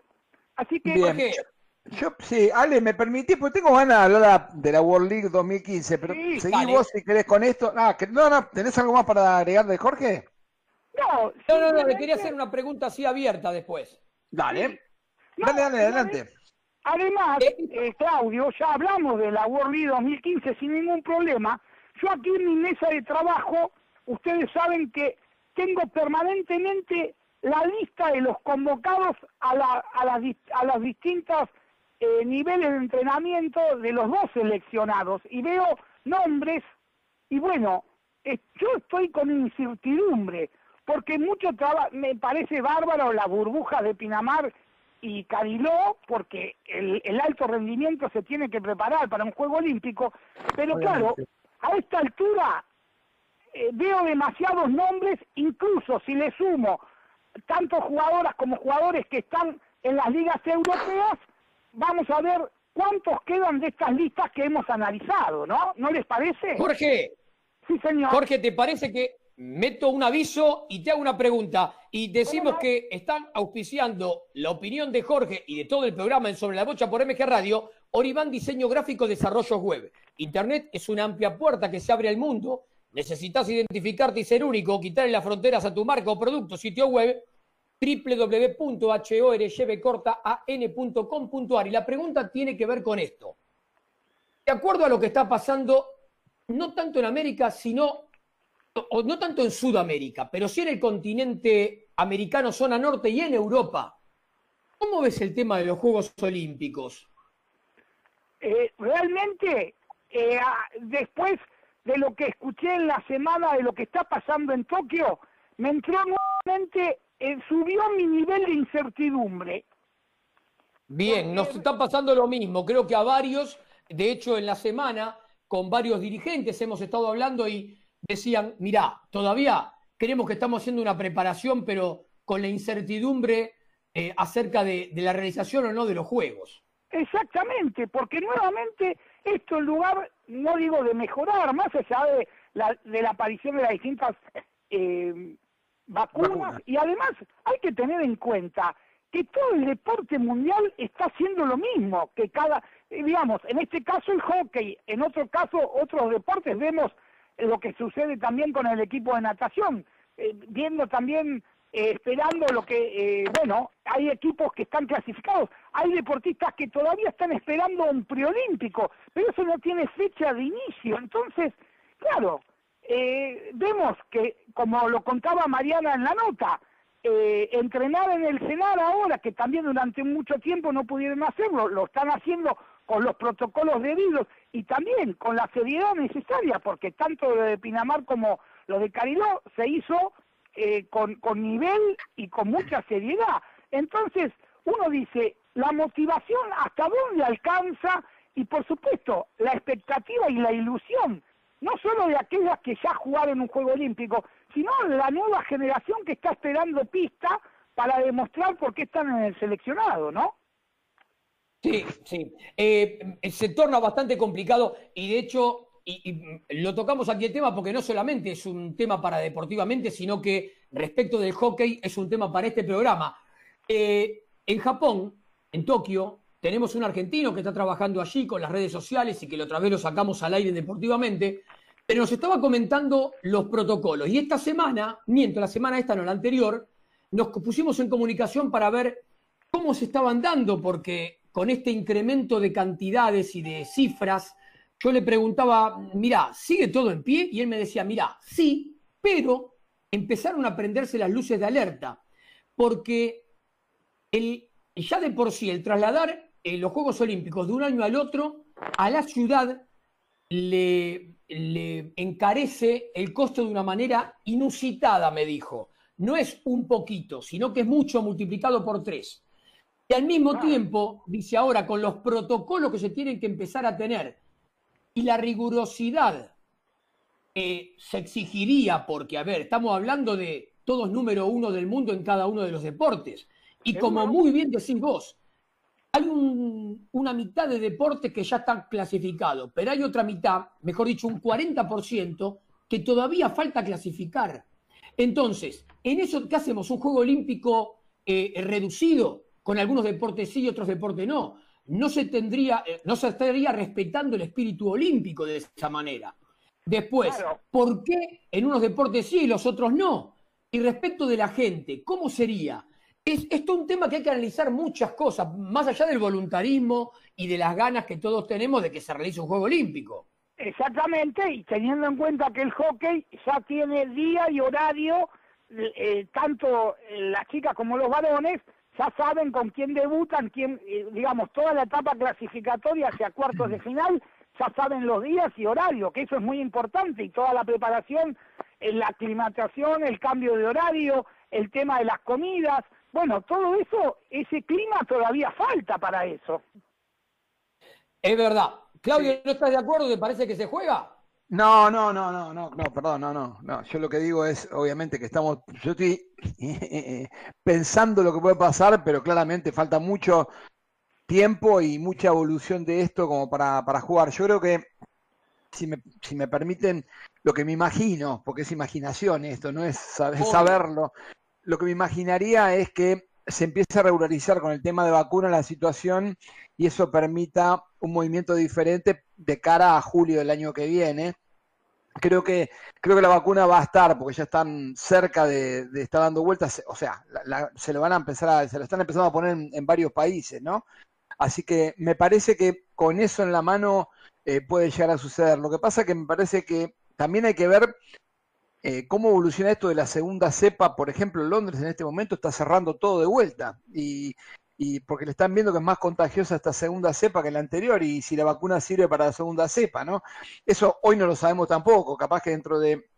Así que, Bien. Yo, sí, Ale, me permitís, porque tengo ganas de hablar de la World League 2015, pero Sí, seguí dale. vos si querés con esto. Ah, que, no, no, ¿tenés algo más para agregar de Jorge? No, No, no, no, le quería hacer una pregunta así abierta después. Dale. Dale, dale, adelante. Además, eh, Claudio, ya hablamos de la World League 2015 sin ningún problema. Yo aquí en mi mesa de trabajo, ustedes saben que tengo permanentemente la lista de los convocados a, la- a, las, a los distintos eh, niveles de entrenamiento de los dos seleccionados. Y veo nombres y bueno, eh, yo estoy con incertidumbre porque mucho traba- me parece bárbaro la burbuja de Pinamar y Cariló, porque el, el alto rendimiento se tiene que preparar para un Juego Olímpico, pero claro, a esta altura eh, veo demasiados nombres, incluso si le sumo tanto jugadoras como jugadores que están en las ligas europeas, vamos a ver cuántos quedan de estas listas que hemos analizado, ¿no? ¿No les parece? Jorge. Sí, señor. Jorge, ¿te parece que meto un aviso y te hago una pregunta? Y decimos que están auspiciando la opinión de Jorge y de todo el programa en Sobre la Bocha por MG Radio, Oribán Diseño Gráfico Desarrollos Web. Internet es una amplia puerta que se abre al mundo. Necesitas identificarte y ser único, quitarle las fronteras a tu marca o producto, sitio web www.horybcortaan.com.ar. Y la pregunta tiene que ver con esto. De acuerdo a lo que está pasando, no tanto en América, sino, o no tanto en Sudamérica, pero sí en el continente americano, zona norte y en Europa, ¿cómo ves el tema de los Juegos Olímpicos? Eh, realmente, eh, después de lo que escuché en la semana de lo que está pasando en Tokio, me entró nuevamente, eh, subió mi nivel de incertidumbre. Bien, nos está pasando lo mismo. Creo que a varios, de hecho, en la semana, con varios dirigentes hemos estado hablando y decían, mirá, todavía creemos que estamos haciendo una preparación, pero con la incertidumbre eh, acerca de, de la realización o no de los juegos. Exactamente, porque nuevamente esto en lugar, no digo de mejorar, más allá de la, de la aparición de las distintas eh, vacunas, Vacunas. y además hay que tener en cuenta que todo el deporte mundial está haciendo lo mismo, que cada, eh, digamos, en este caso el hockey, en otro caso otros deportes, vemos lo que sucede también con el equipo de natación, eh, viendo también, eh, esperando lo que, eh, bueno, hay equipos que están clasificados, hay deportistas que todavía están esperando un preolímpico, pero eso no tiene fecha de inicio, entonces, claro, eh, vemos que, como lo contaba Mariana en la nota, eh, entrenar en el CENAR ahora, que también durante mucho tiempo no pudieron hacerlo, lo están haciendo con los protocolos debidos y también con la seriedad necesaria, porque tanto lo de Pinamar como lo de Cariló se hizo eh, con, con nivel y con mucha seriedad. Entonces, uno dice, la motivación hasta dónde alcanza y por supuesto la expectativa y la ilusión, no solo de aquellas que ya jugaron un Juego Olímpico, sino la nueva generación que está esperando pista para demostrar por qué están en el seleccionado, ¿no? Sí, sí. Eh, se torna bastante complicado y de hecho, y, lo tocamos aquí el tema porque no solamente es un tema para deportivamente, sino que respecto del hockey es un tema para este programa. Eh, en Japón, en Tokio, tenemos un argentino que está trabajando allí con las redes sociales y que la otra vez lo sacamos al aire deportivamente, pero nos estaba comentando los protocolos. Y esta semana, miento, la semana esta, no la anterior, nos pusimos en comunicación para ver cómo se estaban dando, porque con este incremento de cantidades y de cifras, yo le preguntaba, mira, ¿sigue todo en pie? Y él me decía, mira, sí, pero empezaron a prenderse las luces de alerta, porque el, ya de por sí el trasladar eh, los Juegos Olímpicos de un año al otro a la ciudad le, le encarece el costo de una manera inusitada, me dijo. No es un poquito, sino que es mucho multiplicado por tres. Y al mismo tiempo, dice ahora, con los protocolos que se tienen que empezar a tener y la rigurosidad se exigiría, porque, a ver, estamos hablando de todos número uno del mundo en cada uno de los deportes. Y como muy bien decís vos, hay un- una mitad de deportes que ya están clasificados, pero hay otra mitad, mejor dicho, un 40% que todavía falta clasificar. Entonces, en eso, ¿qué hacemos? ¿Un juego olímpico eh, reducido? Con algunos deportes sí y otros deportes no. No se tendría, eh, no se estaría respetando el espíritu olímpico de esa manera. Después, ¿por qué en unos deportes sí y los otros no? Y respecto de la gente, ¿cómo sería? Es, esto es un tema que hay que analizar muchas cosas, más allá del voluntarismo y de las ganas que todos tenemos de que se realice un Juego Olímpico. Exactamente, y teniendo en cuenta que el hockey ya tiene día y horario, eh, tanto eh, las chicas como los varones ya saben con quién debutan, quién, eh, digamos, toda la etapa clasificatoria hacia cuartos de final, ya saben los días y horarios, que eso es muy importante, y toda la preparación, eh, la aclimatación, el cambio de horario, el tema de las comidas, bueno, todo eso, ese clima todavía falta para eso. Es verdad. Claudio, ¿no estás de acuerdo? ¿Te parece que se juega? No, no, no, no, no, no, perdón, no, no, no. Yo lo que digo es, obviamente, que estamos, yo estoy [laughs] pensando lo que puede pasar, pero claramente falta mucho tiempo y mucha evolución de esto como para, para jugar. Yo creo que, si me, si me permiten, lo que me imagino, porque es imaginación esto, no es saber- saberlo, lo que me imaginaría es que se empiece a regularizar con el tema de vacuna la situación y eso permita un movimiento diferente de cara a julio del año que viene. Creo que, creo que la vacuna va a estar, porque ya están cerca de, de estar dando vueltas, o sea, la- se lo van a empezar a, se lo están empezando a poner en, varios países, ¿no? Así que me parece que con eso en la mano eh, puede llegar a suceder. Lo que pasa que me parece que también hay que ver eh, cómo evoluciona esto de la segunda cepa. Por ejemplo, Londres en este momento está cerrando todo de vuelta y, y porque le están viendo que es más contagiosa esta segunda cepa que la anterior y si la vacuna sirve para la segunda cepa, ¿no? Eso hoy no lo sabemos tampoco. Capaz que dentro de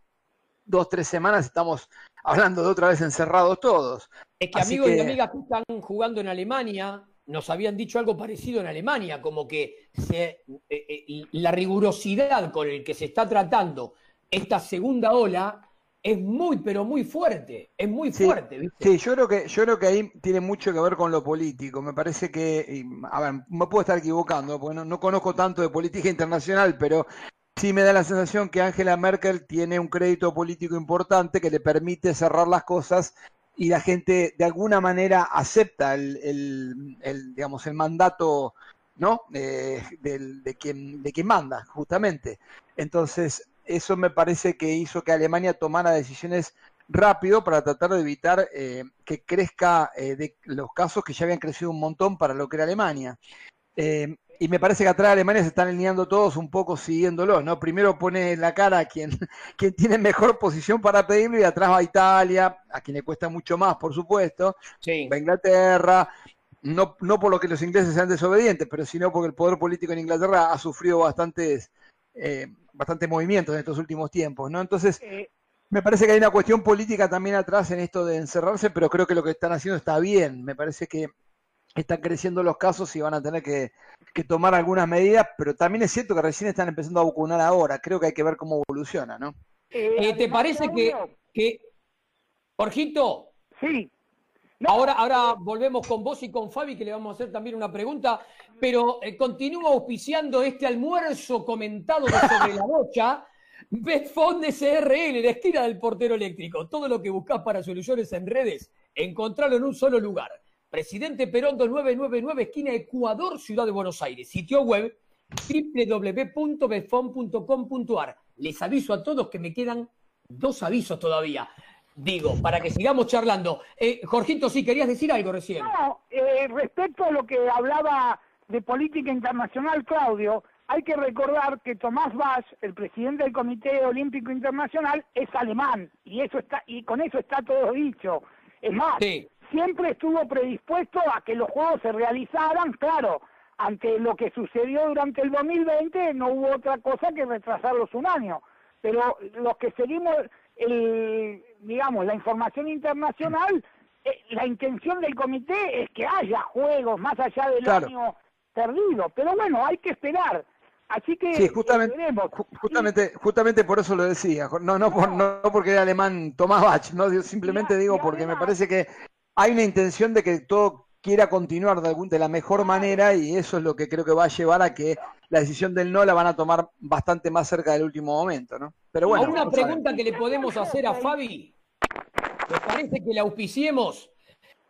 dos, tres semanas estamos hablando de otra vez encerrados todos. Es que Así amigos y amigas que están jugando en Alemania nos habían dicho algo parecido en Alemania, como que se- eh, eh, la rigurosidad con el que se está tratando esta segunda ola es muy, pero muy fuerte, es muy Sí, fuerte, ¿viste? sí, yo creo que yo creo que ahí tiene mucho que ver con lo político. Me parece que, y, a ver, me puedo estar equivocando, porque no, no conozco tanto de política internacional, pero sí me da la sensación que Angela Merkel tiene un crédito político importante que le permite cerrar las cosas y la gente de alguna manera acepta el, el- el, digamos, el mandato, ¿no? Eh, del- de quien, de quien manda, justamente. Entonces, eso me parece que hizo que Alemania tomara decisiones rápido para tratar de evitar eh, que crezca eh, de los casos que ya habían crecido un montón para lo que era Alemania. Eh, y me parece que atrás de Alemania se están alineando todos un poco siguiéndolo, ¿no? Primero pone la cara a quien, [laughs] quien tiene mejor posición para pedirlo y atrás va Italia, a quien le cuesta mucho más, por supuesto. Va Inglaterra, no, no por lo que los ingleses sean desobedientes, pero sino porque el poder político en Inglaterra ha sufrido bastantes, eh, bastantes movimientos en estos últimos tiempos, ¿no? Entonces, me parece que hay una cuestión política también atrás en esto de encerrarse, pero creo que lo que están haciendo está bien. Me parece que están creciendo los casos y van a tener que, que tomar algunas medidas, pero también es cierto que recién están empezando a vacunar ahora. Creo que hay que ver cómo evoluciona, ¿no? Eh, ¿Te parece que, que Jorgito? Sí. Ahora, ahora volvemos con vos y con Fabi, que le vamos a hacer también una pregunta, pero eh, continúa auspiciando este almuerzo comentado sobre la bocha. [laughs] Betfond SRL, la esquina del portero eléctrico. Todo lo que buscas para soluciones en redes, encontrarlo en un solo lugar. Presidente Perón 2999, esquina Ecuador, Ciudad de Buenos Aires. Sitio web www.betfond.com.ar. Les aviso a todos que me quedan dos avisos todavía. Digo, para que sigamos charlando. Eh, Jorgito, sí, querías decir algo recién. No, eh, respecto a lo que hablaba de política internacional, Claudio, hay que recordar que Tomás Bach, el presidente del Comité Olímpico Internacional, es alemán y eso está y con eso está todo dicho. Es más, siempre estuvo predispuesto a que los juegos se realizaran, claro, ante lo que sucedió durante el 2020 no hubo otra cosa que retrasarlos un año. Pero los que seguimos el, digamos, la información internacional, eh, la intención del comité es que haya juegos más allá del Claro. año perdido. Pero bueno, hay que esperar. Así que Sí, justamente, eh, justamente, justamente por eso lo decía. No, no, por- no porque era alemán Tomás Bach, no, simplemente digo porque me parece que hay una intención de que todo quiera continuar de, algún- de la mejor manera y eso es lo que creo que va a llevar a que la decisión del no la van a tomar bastante más cerca del último momento, ¿no? Pero bueno, A una a pregunta que le podemos hacer a Fabi. ¿Les parece que la auspiciemos?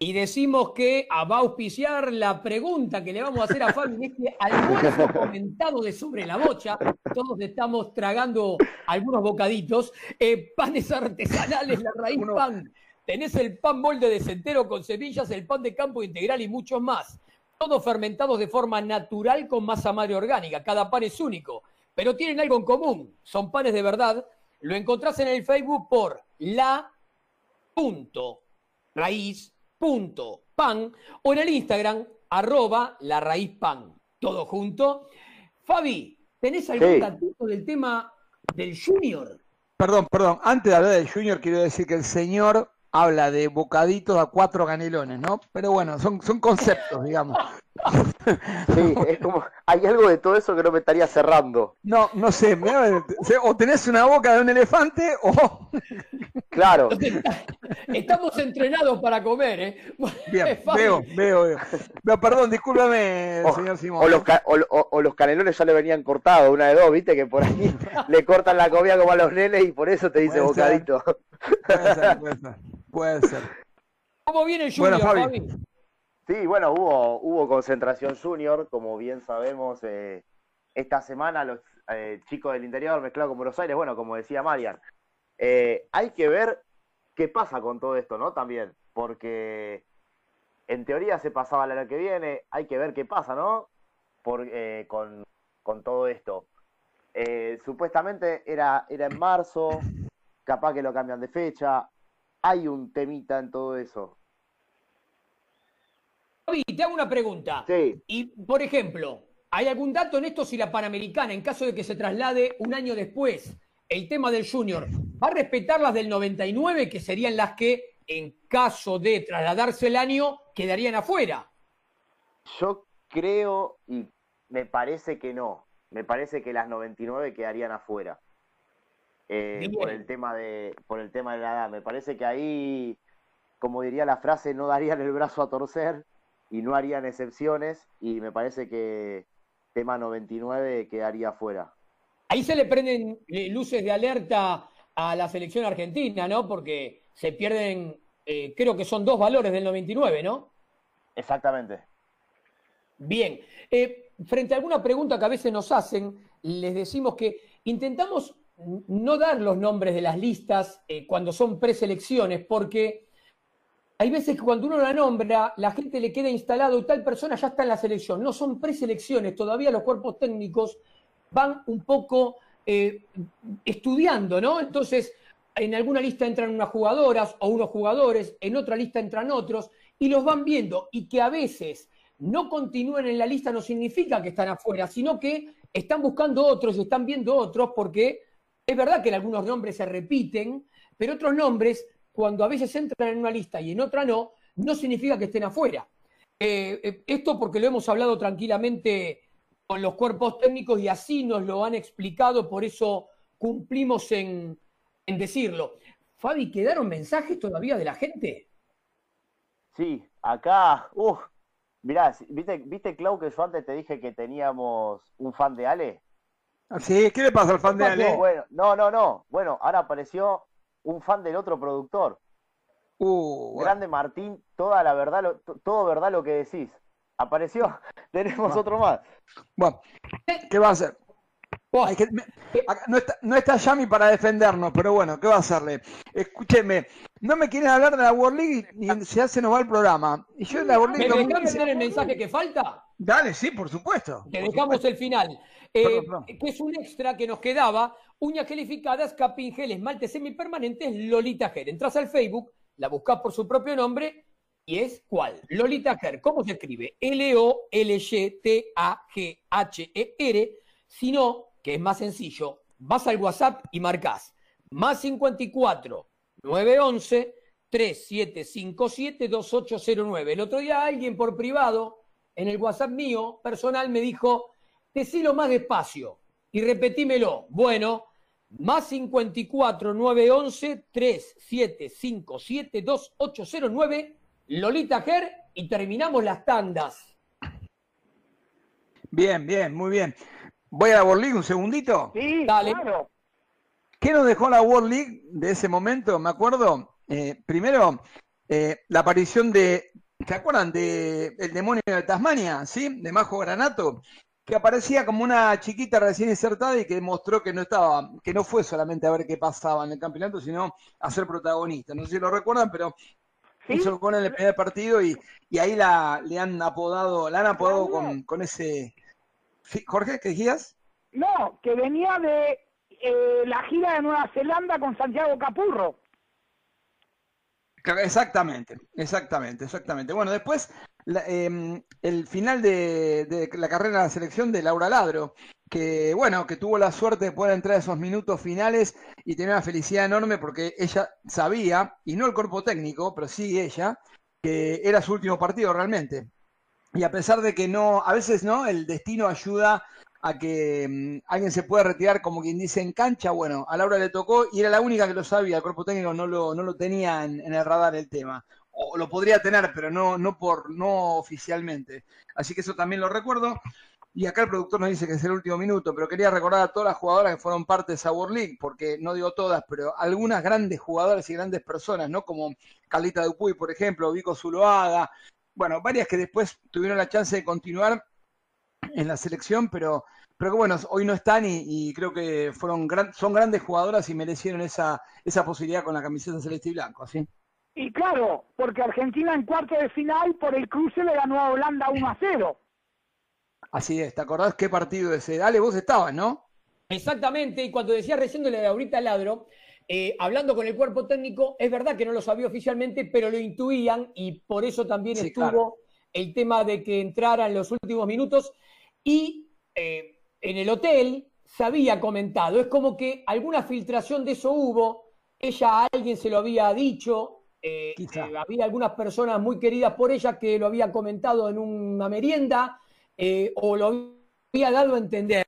Y decimos que va a auspiciar la pregunta que le vamos a hacer a Fabi en este almuerzo [laughs] comentado de sobre la bocha. Todos estamos tragando algunos bocaditos. Eh, panes artesanales, la raíz pan. Tenés el pan molde de centero con semillas, el pan de campo integral y muchos más. Todos fermentados de forma natural con masa madre orgánica. Cada pan es único, pero tienen algo en común. Son panes de verdad. Lo encontrás en el Facebook por la punto raíz punto pan o en el Instagram arroba la raíz pan. Todo junto. Fabi, ¿tenés algún Sí. del tema del Junior? Perdón, perdón. Antes de hablar del Junior, quiero decir que el señor habla de bocaditos a cuatro canelones, ¿no? Pero bueno, son, son conceptos, digamos. [laughs] Sí, es como, hay algo de todo eso que no me estaría cerrando. No, no sé, mirá, o tenés una boca de un elefante o... [laughs] Claro. Estamos entrenados para comer, ¿eh? [laughs] Bien, veo, veo, veo. No, perdón, discúlpame, O, señor Simón. o los, ca- o, o- o los canelones ya le venían cortados, una de dos, viste que por ahí le cortan la comida como a los nenes y por eso te dice Puede ser. bocadito. Puede ser, puede ser. Puede ser. ¿Cómo viene el Bueno, Junior, Fabi. Fabi? Sí, bueno, hubo, hubo concentración junior, como bien sabemos, eh, esta semana los eh, chicos del interior mezclados con Buenos Aires, bueno, como decía Marian, eh, hay que ver qué pasa con todo esto, ¿no? También, porque en teoría se pasaba el año que viene, hay que ver qué pasa, ¿no? Por, eh, con, con todo esto. Eh, supuestamente era, era en marzo, capaz que lo cambian de fecha, hay un temita en todo eso. Fabi, te hago una pregunta. Sí. Y, por ejemplo, ¿hay algún dato en esto si la Panamericana, en caso de que se traslade un año después, el tema del Junior, va a respetar las del 99, que serían las que, en caso de trasladarse el año, quedarían afuera? Yo creo y me parece que no. Me parece que las 99 quedarían afuera. Eh, por el tema de por el tema de la edad. Me parece que ahí, como diría la frase, no darían el brazo a torcer y no harían excepciones y me parece que tema 99 quedaría fuera. Ahí se le prenden eh, luces de alerta a la selección argentina, ¿no? Porque se pierden, eh, creo que son dos valores del 99, ¿no? Exactamente. Bien. Eh, frente a alguna pregunta que a veces nos hacen, les decimos que intentamos no dar los nombres de las listas cuando son preselecciones, porque hay veces que cuando uno la nombra, la gente le queda instalado y tal persona ya está en la selección. No son preselecciones, todavía los cuerpos técnicos van un poco eh, estudiando, ¿no? Entonces, en alguna lista entran unas jugadoras o unos jugadores, en otra lista entran otros, y los van viendo. Y que a veces no continúen en la lista no significa que están afuera, sino que están buscando otros y están viendo otros, porque es verdad que en algunos nombres se repiten, pero otros nombres cuando a veces entran en una lista y en otra no, no significa que estén afuera. Eh, eh, esto porque lo hemos hablado tranquilamente con los cuerpos técnicos y así nos lo han explicado, por eso cumplimos en, decirlo. Fabi, ¿quedaron mensajes todavía de la gente? Sí, acá, uff, mirá, ¿viste, ¿viste, Clau, que yo antes te dije que teníamos un fan de Ale? Sí, ¿qué le pasa al fan de Ale? Bueno, no, no, no. Bueno, ahora apareció un fan del otro productor. Uh, Grande Martín, toda la verdad, todo verdad lo que decís. Apareció, [laughs] tenemos otro más. Bueno, ¿qué va a hacer? no, está, no está Yami para defendernos, pero bueno, ¿qué va a hacerle? Escúcheme, no me quieren hablar de la World League y se se nos va el programa. Y yo la World League. ¿Me dejás el mensaje que falta? Dale, sí, por supuesto. Te dejamos el final. Eh, que es un extra que nos quedaba. Uñas gelificadas, capín gel, esmalte semipermanentes, Lolita Ger. Entras al Facebook, la buscas por su propio nombre y es ¿cuál? Lolita Ger. ¿Cómo se escribe? L-O-L-Y-T-A-G-H-E-R. Si no, que es más sencillo, vas al WhatsApp y marcas más 54 911 3757 2809. El otro día alguien por privado en el WhatsApp mío personal me dijo, decilo más despacio y repetímelo. Bueno, más 54 911 3757 2809, Lolita Ger, y terminamos las tandas. Bien, bien, muy bien. Voy a la World League un segundito. Sí, Dale. claro. ¿Qué nos dejó la World League de ese momento? Me acuerdo, eh, primero, eh, la aparición de, ¿se acuerdan de El demonio de Tasmania? ¿Sí? De Majo Granato, que aparecía como una chiquita recién insertada y que demostró que no estaba, que no fue solamente a ver qué pasaba en el campeonato, sino a ser protagonista. No sé si lo recuerdan, pero hizo el gol en el primer partido y, ahí la, le han apodado, la han apodado con, con ese Jorge, ¿qué decías? No, que venía de eh, la gira de Nueva Zelanda con Santiago Capurro. Exactamente, exactamente, exactamente. Bueno, después em, el final de, la carrera de la selección de Laura Ladro, que bueno, que tuvo la suerte de poder entrar a esos minutos finales y tener una felicidad enorme porque ella sabía, y no el cuerpo técnico, pero sí ella, que era su último partido realmente y a pesar de que no, a veces no, el destino ayuda a que mm, alguien se pueda retirar, como quien dice, en cancha, bueno, a Laura le tocó y era la única que lo sabía, el cuerpo técnico no lo, no lo tenía en, el radar el tema. O lo podría tener, pero no, no por, no oficialmente. Así que eso también lo recuerdo. Y acá el productor nos dice que es el último minuto, pero quería recordar a todas las jugadoras que fueron parte de esa World League, porque no digo todas, pero algunas grandes jugadoras y grandes personas, ¿no? Como Carlita Dupuy, por ejemplo, Vico Zuloaga, bueno, varias que después tuvieron la chance de continuar en la selección, pero, pero que bueno, hoy no están y, creo que fueron son grandes jugadoras y merecieron esa, esa posibilidad con la camiseta celeste y blanco, ¿sí? Y claro, porque Argentina en cuarto de final por el cruce le ganó a Holanda 1 a 0. Así es, ¿te acordás qué partido ese? Dale, vos estabas, ¿no? Exactamente, y cuando decía recién de ahorita Ladro, eh, hablando con el cuerpo técnico, es verdad que no lo sabía oficialmente, pero lo intuían y por eso también estuvo el tema de que entrara en los últimos minutos. Y eh, en el hotel se había comentado, es como que alguna filtración de eso hubo, ella a alguien se lo había dicho, eh, había algunas personas muy queridas por ella que lo había comentado en una merienda o lo había dado a entender.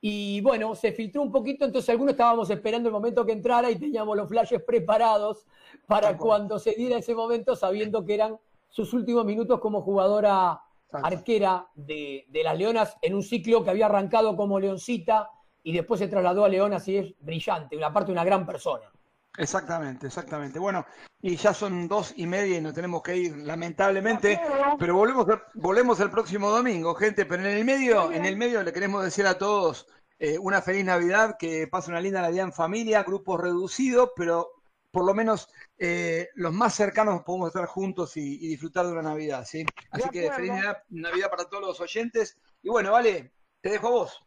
Y bueno, se filtró un poquito, entonces algunos estábamos esperando el momento que entrara y teníamos los flashes preparados para cuando se diera ese momento, sabiendo que eran sus últimos minutos como jugadora arquera de, de las Leonas en un ciclo que había arrancado como Leoncita y después se trasladó a León, así es brillante, una parte de una gran persona. Exactamente, exactamente. Bueno, y ya son dos y media y nos tenemos que ir, lamentablemente, pero volvemos, volvemos el próximo domingo, gente. Pero en el medio, en el medio le queremos decir a todos eh, una feliz Navidad, que pase una linda Navidad en familia, grupos reducidos, pero por lo menos eh, los más cercanos podemos estar juntos y, y, disfrutar de una Navidad, ¿sí? Así que feliz Navidad, Navidad para todos los oyentes. Y bueno, vale, te dejo a vos.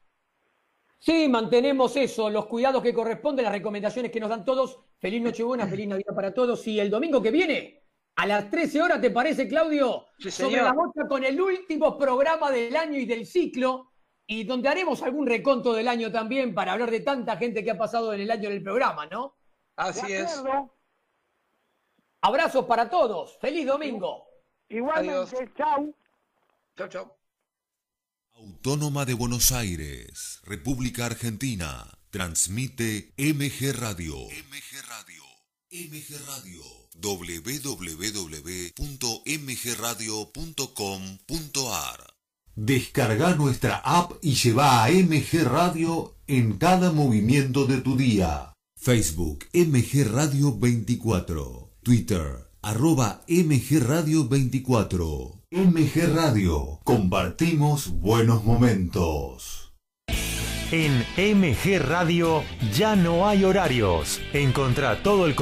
Sí, mantenemos eso, los cuidados que corresponden, las recomendaciones que nos dan todos. Feliz Nochebuena, feliz Navidad para todos. Y el domingo que viene, a las 13 horas, ¿te parece, Claudio? Sí, Sobre la bocha con el último programa del año y del ciclo, y donde haremos algún reconto del año también para hablar de tanta gente que ha pasado en el año en el programa, ¿no? Así es. Abrazos para todos. Feliz domingo. Igualmente, chau. Chau, chau. Autónoma de Buenos Aires, República Argentina, transmite MG Radio. MG Radio. MG Radio. www.mgradio.com.ar Descarga nuestra app y lleva a MG Radio en cada movimiento de tu día. Facebook MG Radio 24. Twitter arroba MG Radio 24. MG Radio. Compartimos buenos momentos. En MG Radio ya no hay horarios. Encontrá todo el